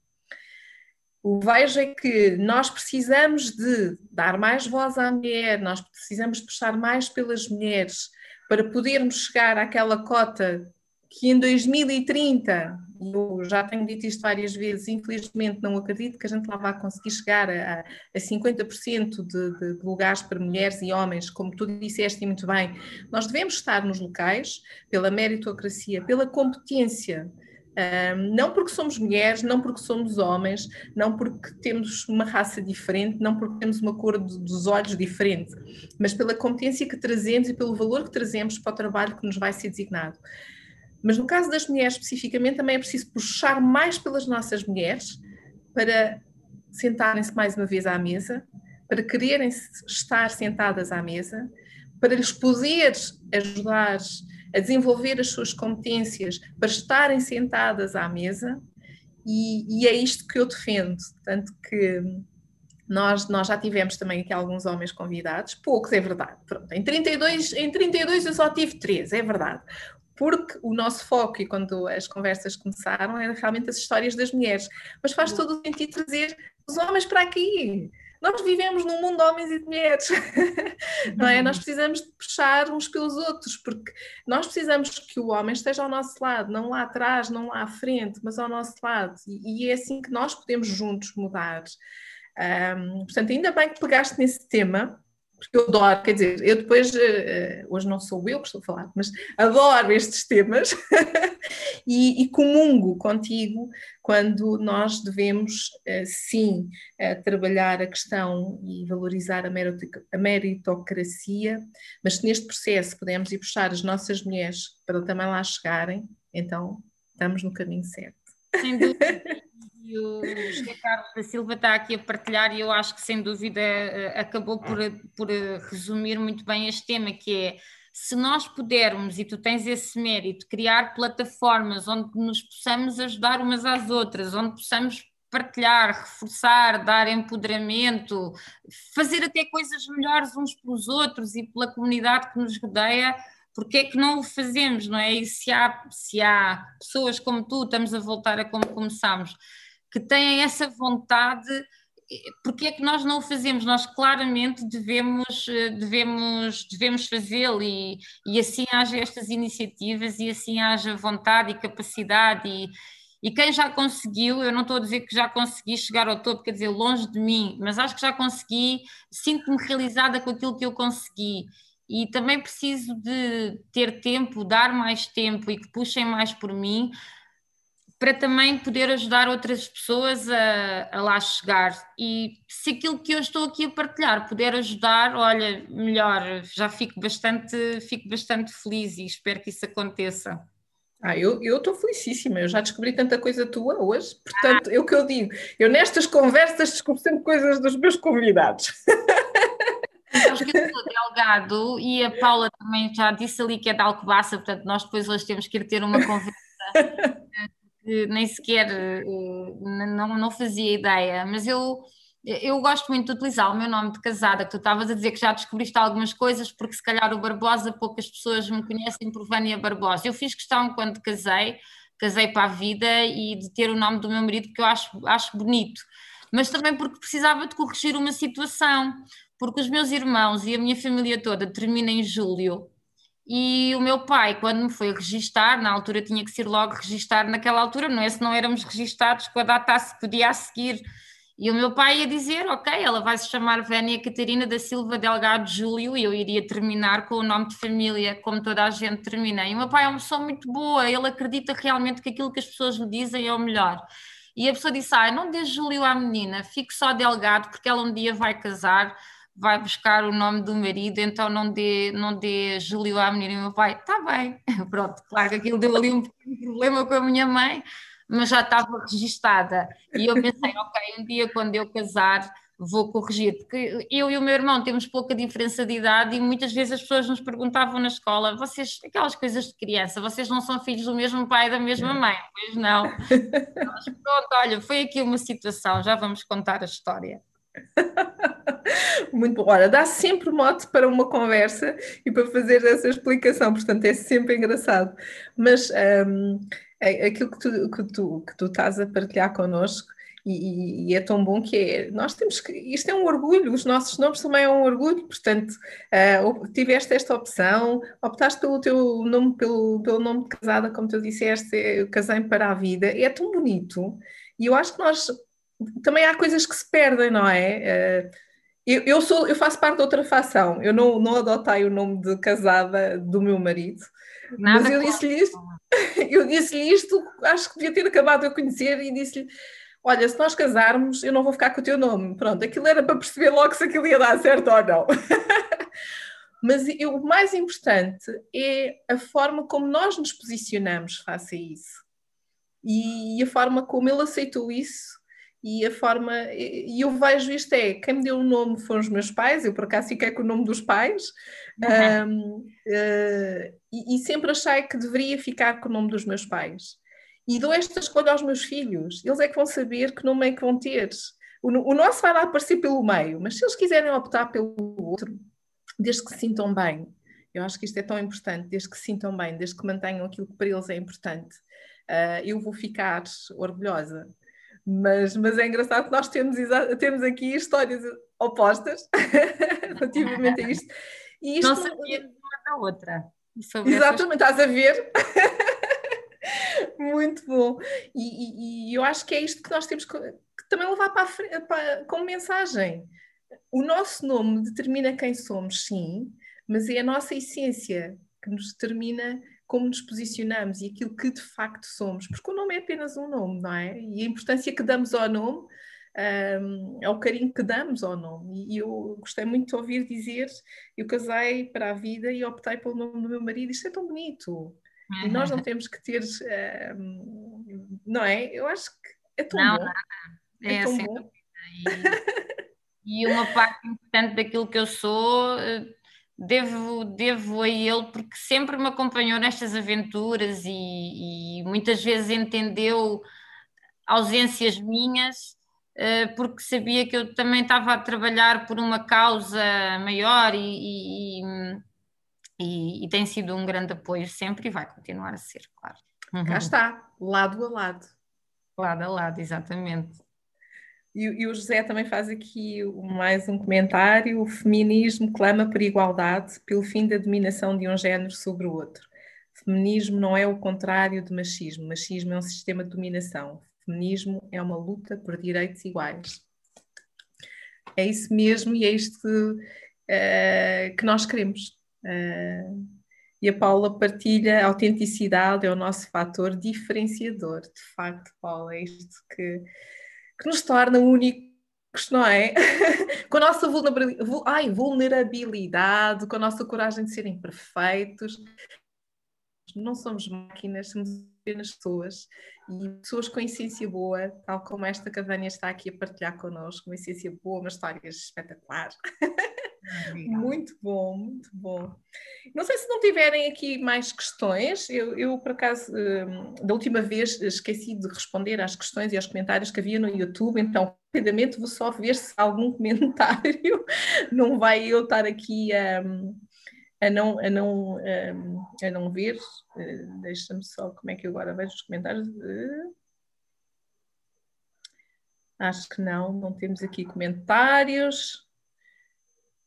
O vejo é que nós precisamos de dar mais voz à mulher, nós precisamos puxar mais pelas mulheres para podermos chegar àquela cota que em 2030, eu já tenho dito isto várias vezes, infelizmente não acredito que a gente lá vá conseguir chegar a, a 50% de, de, lugares para mulheres e homens, como tu disseste muito bem, nós devemos estar nos locais pela meritocracia, pela competência, um, não porque somos mulheres, não porque somos homens, não porque temos uma raça diferente, não porque temos uma cor de, dos olhos diferente, mas pela competência que trazemos e pelo valor que trazemos para o trabalho que nos vai ser designado. Mas no caso das mulheres especificamente, também é preciso puxar mais pelas nossas mulheres para sentarem-se mais uma vez à mesa, para quererem estar sentadas à mesa, para lhes poder ajudar a desenvolver as suas competências, para estarem sentadas à mesa, e, e é isto que eu defendo. Tanto que nós, nós já tivemos também aqui alguns homens convidados, poucos, é verdade. Pronto, em, 32, em 32 eu só tive três, é verdade porque o nosso foco, e quando as conversas começaram, era realmente as histórias das mulheres. Mas faz todo o sentido trazer os homens para aqui. Nós vivemos num mundo de homens e de mulheres, não é? Nós precisamos de puxar uns pelos outros, porque nós precisamos que o homem esteja ao nosso lado, não lá atrás, não lá à frente, mas ao nosso lado. E, e é assim que nós podemos juntos mudar. Um, portanto, ainda bem que pegaste nesse tema, porque eu adoro, quer dizer, eu depois, uh, hoje não sou eu que estou a falar, mas adoro estes temas e, e, comungo contigo quando nós devemos, uh, sim, trabalhar a questão e valorizar a, meritocracia, mas se neste processo pudermos ir puxar as nossas mulheres para também lá chegarem, então estamos no caminho certo. Sem dúvida. o José Carlos da Silva está aqui a partilhar e eu acho que sem dúvida eh, acabou por, por eh, resumir muito bem este tema, que é se nós pudermos, e tu tens esse mérito, criar plataformas onde nos possamos ajudar umas às outras, onde possamos partilhar, reforçar, dar empoderamento, fazer até coisas melhores uns pelos outros e pela comunidade que nos rodeia, porque é que não o fazemos, não é? E se há, se há pessoas como tu, estamos a voltar a como começámos, que têm essa vontade, porque é que nós não o fazemos? Nós claramente devemos, eh, devemos, devemos fazê-lo e, e assim haja estas iniciativas e assim haja vontade e capacidade e, E quem já conseguiu, eu não estou a dizer que já consegui chegar ao topo, quer dizer, longe de mim, mas acho que já consegui, sinto-me realizada com aquilo que eu consegui. E também preciso de ter tempo, dar mais tempo e que puxem mais por mim, para também poder ajudar outras pessoas a, a, lá chegar. E se aquilo que eu estou aqui a partilhar puder ajudar, olha, melhor, já fico bastante, fico bastante feliz e espero que isso aconteça. Ah, eu estou felicíssima, eu já descobri tanta coisa tua hoje, portanto, é o que eu digo, eu nestas conversas descubro sempre coisas dos meus convidados. Acho que eu sou delgado e a Paula também já disse ali que é de Alcobaça, portanto, nós depois hoje temos que ir ter uma conversa nem sequer eh, não, não fazia ideia, mas eu, eu gosto muito de utilizar o meu nome de casada, que tu estavas a dizer que já descobriste algumas coisas, porque se calhar o Barbosa, poucas pessoas me conhecem por Vânia Barbosa. Eu fiz questão quando casei, casei para a vida e de ter o nome do meu marido, que eu acho, acho bonito, mas também porque precisava de corrigir uma situação, porque os meus irmãos e a minha família toda terminam em julho e o meu pai, quando me foi registar, na altura tinha que ser logo registar naquela altura, não é se não éramos registados com a data se podia a seguir. E o meu pai ia dizer, ok, ela vai se chamar Vénia Catarina da Silva Delgado Júlio e eu iria terminar com o nome de família, como toda a gente termina. E o meu pai é uma pessoa muito boa, ele acredita realmente que aquilo que as pessoas lhe dizem é o melhor. E a pessoa disse, ah, não dê Júlio à menina, fique só Delgado, porque ela um dia vai casar vai buscar o nome do marido, então não dê, não dê Júlio à menina. E meu pai, está bem, pronto, claro que aquilo deu ali um problema com a minha mãe, mas já estava registada, e eu pensei, ok, um dia quando eu casar vou corrigir, porque eu e o meu irmão temos pouca diferença de idade e muitas vezes as pessoas nos perguntavam na escola, vocês, aquelas coisas de criança, vocês não são filhos do mesmo pai e da mesma mãe, pois não. Mas pronto, olha, foi aqui uma situação, já vamos contar a história. Muito bom. Ora, dá sempre mote para uma conversa e para fazer essa explicação, portanto é sempre engraçado. Mas um, aquilo que tu, que, tu, que tu estás a partilhar connosco, e, e, é tão bom que é, nós temos que, isto é um orgulho, os nossos nomes também é um orgulho, portanto, uh, tiveste esta opção, optaste pelo teu nome, pelo, pelo nome de casada, como tu disseste, eu casei para a vida, é tão bonito, e eu acho que nós também há coisas que se perdem, não é? Uh, eu, eu, sou, eu faço parte de outra facção, eu não, não adotei o nome de casada do meu marido, Nada mas eu disse-lhe isto, eu disse-lhe isto, acho que devia ter acabado de eu conhecer e disse-lhe olha, se nós casarmos, eu não vou ficar com o teu nome. Pronto, aquilo era para perceber logo se aquilo ia dar certo ou não. Mas eu, o mais importante é a forma como nós nos posicionamos face a isso. E a forma como ele aceitou isso e a forma, e eu vejo isto é, quem me deu o nome foram os meus pais, eu por acaso fiquei com o nome dos pais, uhum. um, uh, eh, e, e, sempre achei que deveria ficar com o nome dos meus pais. E dou esta escolha aos meus filhos, eles é que vão saber que nome é que vão ter. O, o nosso vai lá aparecer pelo meio, mas se eles quiserem optar pelo outro, desde que se sintam bem, eu acho que isto é tão importante, desde que se sintam bem, desde que mantenham aquilo que para eles é importante, uh, eu vou ficar orgulhosa. Mas, mas é engraçado que nós temos, temos aqui histórias opostas relativamente a isto. E isto não sabia uma da outra. Exatamente, essas... estás a ver? Muito bom. E, e, e, eu acho que é isto que nós temos que, que também levar para, a, para como mensagem. O nosso nome determina quem somos, sim, mas é a nossa essência que nos determina como nos posicionamos e aquilo que de facto somos, porque o nome é apenas um nome, não é? E a importância que damos ao nome um, é o carinho que damos ao nome. E eu gostei muito de ouvir dizer: eu casei para a vida e optei pelo nome do meu marido. Isto é tão bonito. E nós não temos que ter, um, não é? Eu acho que é tão não, bom. Não, é, é tão assim, bom. E, e uma parte importante daquilo que eu sou eh, devo, devo a ele porque sempre me acompanhou nestas aventuras e, e muitas vezes entendeu ausências minhas uh, porque sabia que eu também estava a trabalhar por uma causa maior e, e, e, e tem sido um grande apoio sempre e vai continuar a ser, claro. Uhum. Cá está, lado a lado. Lado a lado, exatamente. E, e, o José também faz aqui mais um comentário: o feminismo clama por igualdade, pelo fim da dominação de um género sobre o outro. Feminismo não é o contrário de machismo. Machismo é um sistema de dominação. Feminismo é uma luta por direitos iguais. É isso mesmo e é isto uh, que nós queremos. Uh, e a Paula partilha a autenticidade, é o nosso fator diferenciador. De facto, Paula, é isto que, que nos torna únicos, não é? com a nossa vulnerabilidade, com a nossa coragem de serem perfeitos. Não somos máquinas, somos apenas pessoas e pessoas com essência boa, tal como esta que a Vânia está aqui a partilhar connosco, uma essência boa, uma história espetacular. muito bom, muito bom. Não sei se não tiverem aqui mais questões, eu, eu por acaso, hum, da última vez esqueci de responder às questões e aos comentários que havia no YouTube, então rapidamente vou só ver se algum comentário não vai eu estar aqui a. a não, a não, hum, a não ver, uh, deixa-me só como é que eu agora vejo os comentários. Acho que não, não temos aqui comentários.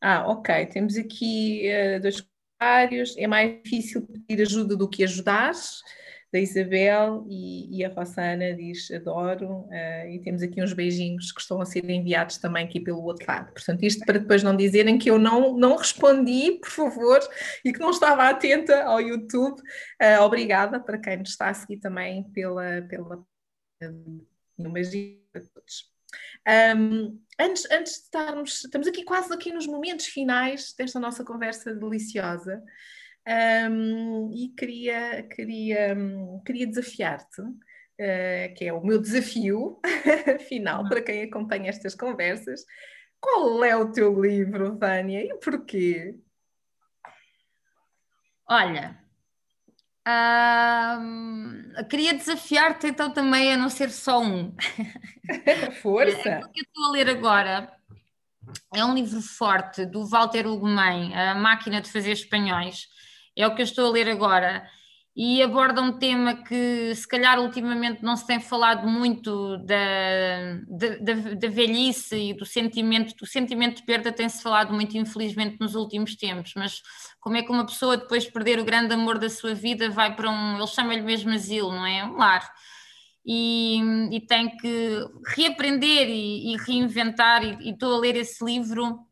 Ah, ok. Temos aqui uh, dois comentários. É mais difícil pedir ajuda do que ajudar, da Isabel e, e a Rossana diz adoro. Uh, e temos aqui uns beijinhos que estão a ser enviados também aqui pelo outro lado. Portanto, isto para depois não dizerem que eu não, não respondi, por favor, e que não estava atenta ao YouTube. Uh, obrigada para quem nos está a seguir também pela. pela um beijinho para todos. Um, antes, antes de estarmos, estamos aqui quase aqui nos momentos finais desta nossa conversa deliciosa um, e queria, queria, queria desafiar-te, uh, que é o meu desafio final para quem acompanha estas conversas. Qual é o teu livro, Vânia, e porquê? Olha, Queria desafiar-te então também a não ser só um. Força! O que eu estou a ler agora é um livro forte do Walter Ugumem, A Máquina de Fazer Espanhóis. É o que eu estou a ler agora e aborda um tema que se calhar ultimamente não se tem falado muito da, da, da, velhice e do sentimento, do sentimento de perda tem-se falado muito infelizmente nos últimos tempos, mas como é que uma pessoa depois de perder o grande amor da sua vida vai para um, ele chama-lhe mesmo asilo, não é? Um lar. E, e tem que reaprender e, e reinventar e, e estou a ler esse livro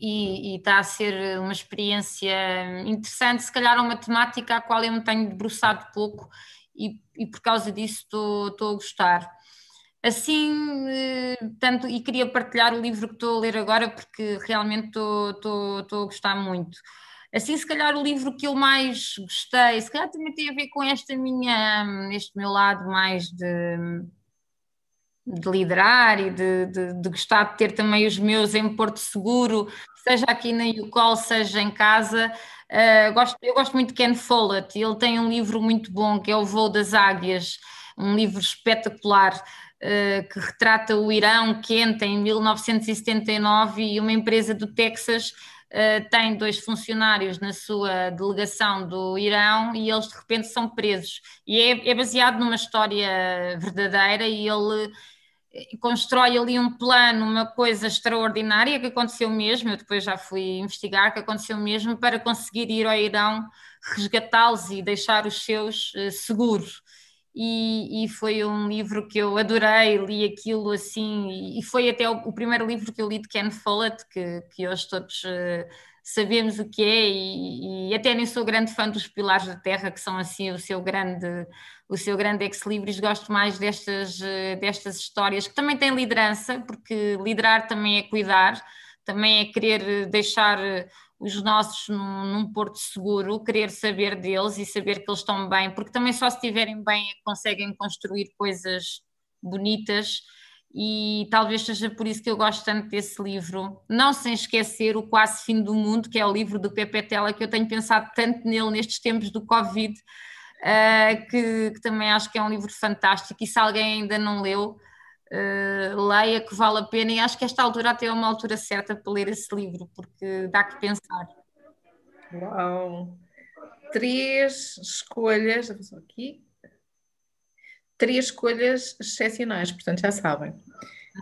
e, está a ser uma experiência interessante, se calhar uma temática à qual eu me tenho debruçado pouco e, e por causa disso estou, a gostar. Assim, eh, tanto, e queria partilhar o livro que estou a ler agora porque realmente estou a gostar muito. Assim, se calhar o livro que eu mais gostei, se calhar também tem a ver com esta minha, este meu lado mais de de liderar e de, de, de, gostar de ter também os meus em Porto Seguro, seja aqui na UCOL, seja em casa. Uh, gosto, eu gosto muito de Ken Follett, ele tem um livro muito bom que é O Voo das Águias, um livro espetacular uh, que retrata o Irão quente em 1979 e uma empresa do Texas Uh, tem dois funcionários na sua delegação do Irão e eles de repente são presos. E é, é baseado numa história verdadeira e ele constrói ali um plano, uma coisa extraordinária que aconteceu mesmo, eu depois já fui investigar, que aconteceu mesmo para conseguir ir ao Irão, resgatá-los e deixar os seus uh, seguros. E, e, foi um livro que eu adorei, li aquilo assim, e foi até o, o primeiro livro que eu li de Ken Follett, que, que hoje todos uh, sabemos o que é, e, e, até nem sou grande fã dos Pilares da Terra, que são assim o seu grande o seu grande ex-libris, gosto mais destas, eh, destas histórias que também têm liderança, porque liderar também é cuidar, também é querer deixar eh, os nossos num, num, porto seguro, querer saber deles e saber que eles estão bem, porque também só se estiverem bem é que conseguem construir coisas bonitas e talvez seja por isso que eu gosto tanto desse livro, não sem esquecer o Quase Fim do Mundo, que é o livro do Pepe Tela, que eu tenho pensado tanto nele nestes tempos do Covid, uh, que, que, também acho que é um livro fantástico e se alguém ainda não leu, uh, leia que vale a pena e acho que esta altura até é uma altura certa para ler esse livro, porque dá que pensar. Uau! Três escolhas, aqui, três escolhas excepcionais, portanto já sabem.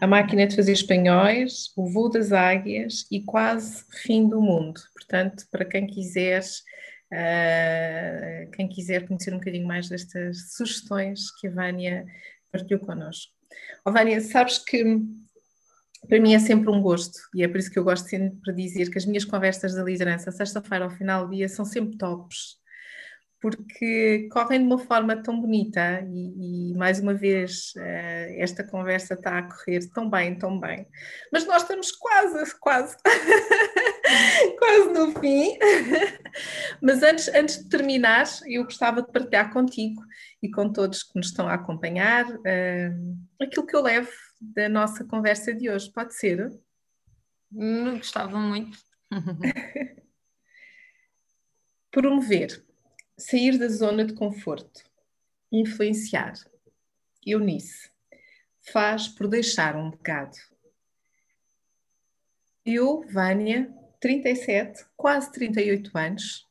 A Máquina de Fazer Espanhóis, O Voo das Águias e Quase Fim do Mundo. Portanto, para quem quiser Uh, quem quiser conhecer um bocadinho mais destas sugestões que a Vânia partilhou connosco. Oh, Vânia, sabes que para mim é sempre um gosto e é por isso que eu gosto sempre de dizer que as minhas conversas da liderança, sexta-feira ao final do dia, são sempre tops porque correm de uma forma tão bonita e, e, mais uma vez eh, esta conversa está a correr tão bem, tão bem. Mas nós estamos quase, quase, quase no fim. Mas antes, antes de terminar, eu gostava de partilhar contigo e com todos que nos estão a acompanhar uh, aquilo que eu levo da nossa conversa de hoje. Pode ser? Hum, gostava muito. Promover sair da zona de conforto, influenciar. Eunice faz por deixar um legado. Eu, Vânia, 37, quase 38 anos,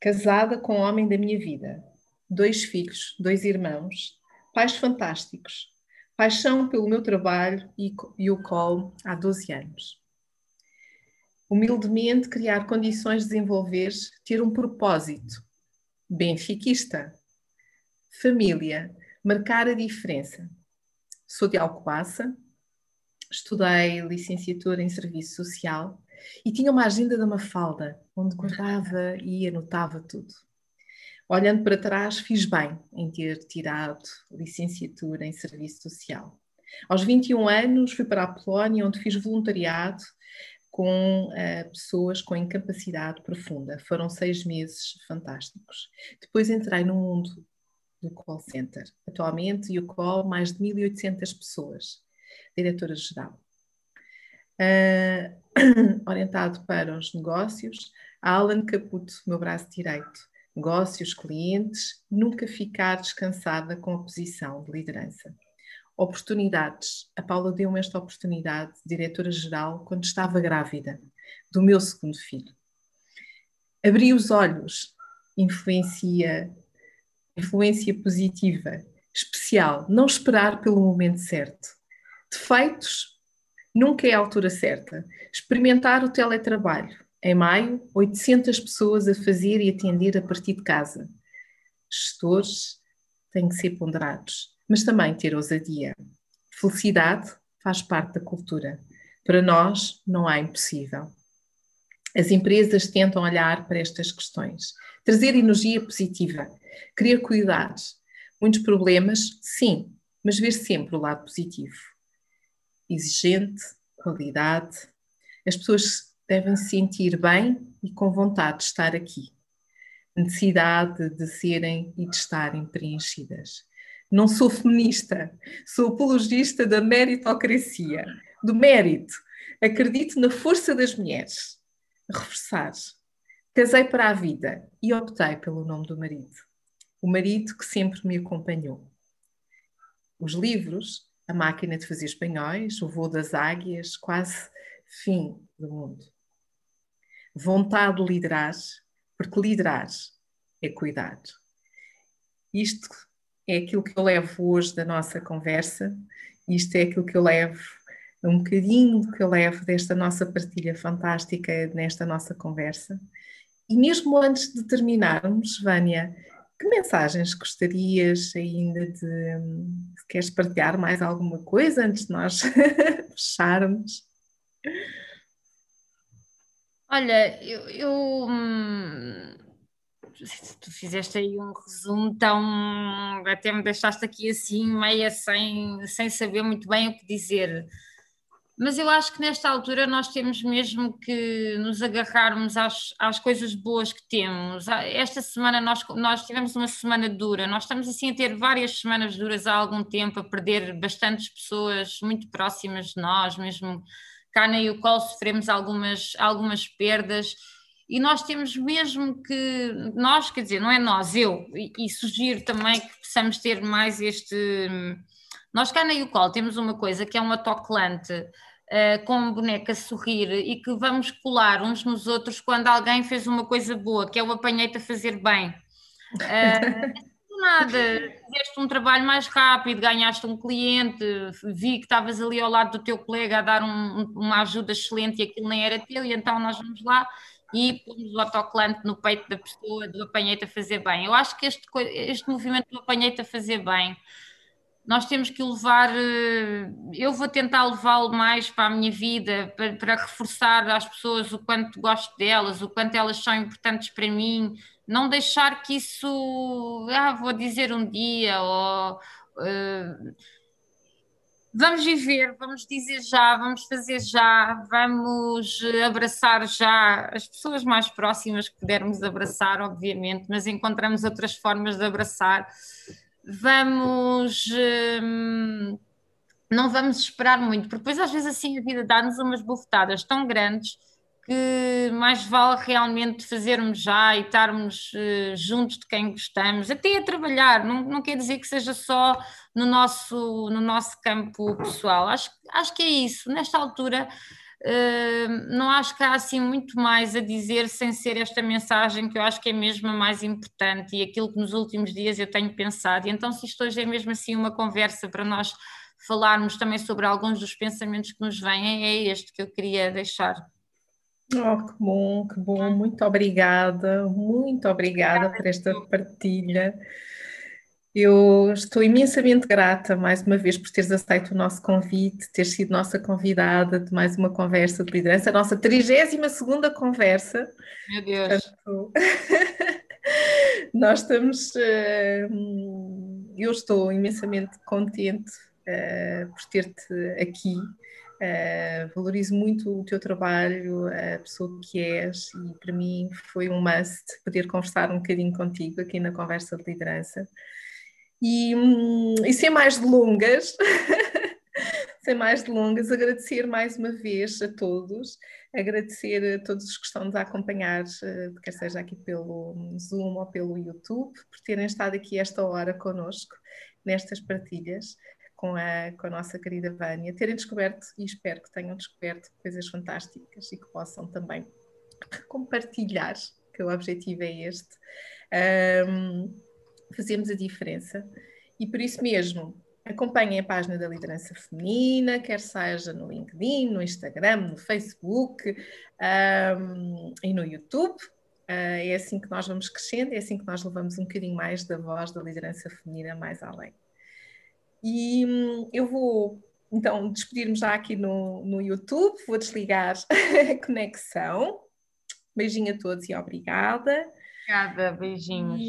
casada com o homem da minha vida, dois filhos, dois irmãos, pais fantásticos, paixão pelo meu trabalho e, e o colo há 12 anos. Humildemente criar condições de desenvolver, ter um propósito, benfiquista. Família, marcar a diferença. Sou de Alcobaça, estudei licenciatura em Serviço Social e tinha uma agenda da Mafalda, onde guardava e anotava tudo. Olhando para trás, fiz bem em ter tirado licenciatura em Serviço Social. Aos 21 anos, fui para a Polónia, onde fiz voluntariado com uh, pessoas com incapacidade profunda. Foram seis meses fantásticos. Depois entrei no mundo do call center. Atualmente, o call mais de 1.800 pessoas, diretora-geral. Uh, orientado para os negócios, Alan Caputo, meu braço direito. Negócios, clientes, nunca ficar descansada com a posição de liderança oportunidades. A Paula deu-me esta oportunidade, diretora-geral, quando estava grávida do meu segundo filho. Abri os olhos, influencia, influência positiva, especial, não esperar pelo momento certo. Defeitos, nunca é a altura certa. Experimentar o teletrabalho. Em maio, 800 pessoas a fazer e atender a partir de casa. Gestores têm que ser ponderados mas também ter ousadia. Felicidade faz parte da cultura. Para nós, não há impossível. As empresas tentam olhar para estas questões, trazer energia positiva, criar cuidados. Muitos problemas, sim, mas ver sempre o lado positivo. Exigente, qualidade. As pessoas devem se sentir bem e com vontade de estar aqui. Necessidade de serem e de estarem preenchidas. Não sou feminista, sou apologista da meritocracia, do mérito. Acredito na força das mulheres. Reforçar. Casei para a vida e optei pelo nome do marido. O marido que sempre me acompanhou. Os livros, A Máquina de Fazer Espanhóis, O Voo das Águias, quase fim do mundo. Vontade de liderar, porque liderar é cuidar. Isto é aquilo que eu levo hoje da nossa conversa, isto é aquilo que eu levo, um bocadinho que eu levo desta nossa partilha fantástica, nesta nossa conversa. E mesmo antes de terminarmos, Vânia, que mensagens gostarias ainda de. Queres partilhar mais alguma coisa antes de nós fecharmos? Olha, eu, eu hum, tu fizeste aí um resumo tão. até me deixaste aqui assim, meia sem, sem saber muito bem o que dizer. Mas eu acho que nesta altura nós temos mesmo que nos agarrarmos às, às coisas boas que temos. Ah, esta semana nós, nós tivemos uma semana dura, nós estamos assim a ter várias semanas duras há algum tempo, a perder bastantes pessoas muito próximas de nós, mesmo cá na UCOL sofremos algumas, algumas perdas e nós temos mesmo que, nós, quer dizer, não é nós, eu, e, e sugiro também que possamos ter mais este. Nós cá na UCOL temos uma coisa que é um autocolante uh, com uma boneca a sorrir e que vamos colar uns nos outros quando alguém fez uma coisa boa, que é o apanhei-te a fazer bem. Uh, nada, fizeste um trabalho mais rápido, ganhaste um cliente, vi que estavas ali ao lado do teu colega a dar um, uma ajuda excelente e aquilo nem era teu, e então nós vamos lá e pomos o autocolante no peito da pessoa do apanhei-te a fazer bem. Eu acho que este, este movimento do apanhei-te a fazer bem, nós temos que levar, eh, eu vou tentar levá-lo mais para a minha vida, para, para, reforçar às pessoas o quanto gosto delas, o quanto elas são importantes para mim, não deixar que isso, ah, vou dizer um dia, ou uh, vamos viver, vamos dizer já, vamos fazer já, vamos abraçar já as pessoas mais próximas que pudermos abraçar, obviamente, mas encontramos outras formas de abraçar. Vamos. Hum, não vamos esperar muito, porque depois às vezes assim a vida dá-nos umas bufetadas tão grandes que mais vale realmente fazermos já e estarmos uh, juntos de quem gostamos, até a trabalhar, não, não quer dizer que seja só no nosso, no nosso campo pessoal. Acho, acho que é isso. Nesta altura, uh, não acho que há assim muito mais a dizer sem ser esta mensagem que eu acho que é mesmo a mais importante e aquilo que nos últimos dias eu tenho pensado. E então, se isto hoje é mesmo assim uma conversa para nós falarmos também sobre alguns dos pensamentos que nos vêm, é este que eu queria deixar. Oh, que bom, que bom. Muito obrigada, muito obrigada, obrigada por esta partilha. Eu estou imensamente grata mais uma vez por teres aceito o nosso convite, ter sido nossa convidada de mais uma conversa de liderança, a nossa 32 segunda conversa. Meu Deus! Portanto, nós estamos. Eh, eu estou imensamente contente eh, por ter-te aqui Uh, valorizo muito o teu trabalho, a pessoa que és, e para mim foi um must poder conversar um bocadinho contigo aqui na conversa de liderança. E, hum, e sem mais delongas, sem mais delongas, agradecer mais uma vez a todos, agradecer a todos os que estão nos a acompanhar, eh, quer seja aqui pelo Zoom ou pelo YouTube, por terem estado aqui esta hora conosco nestas partilhas com a, com a nossa querida Vânia, terem descoberto, e espero que tenham descoberto coisas fantásticas e que possam também compartilhar, que o objetivo é este, um, fazemos a diferença. E por isso mesmo, acompanhem a página da Liderança Feminina, quer seja no LinkedIn, no Instagram, no Facebook um, e no YouTube. Uh, é assim que nós vamos crescendo, é assim que nós levamos um bocadinho mais da voz da liderança feminina mais além. E hum, eu vou então despedir-me já aqui no, no YouTube, vou desligar a conexão. Beijinho a todos e obrigada. Obrigada, beijinhos.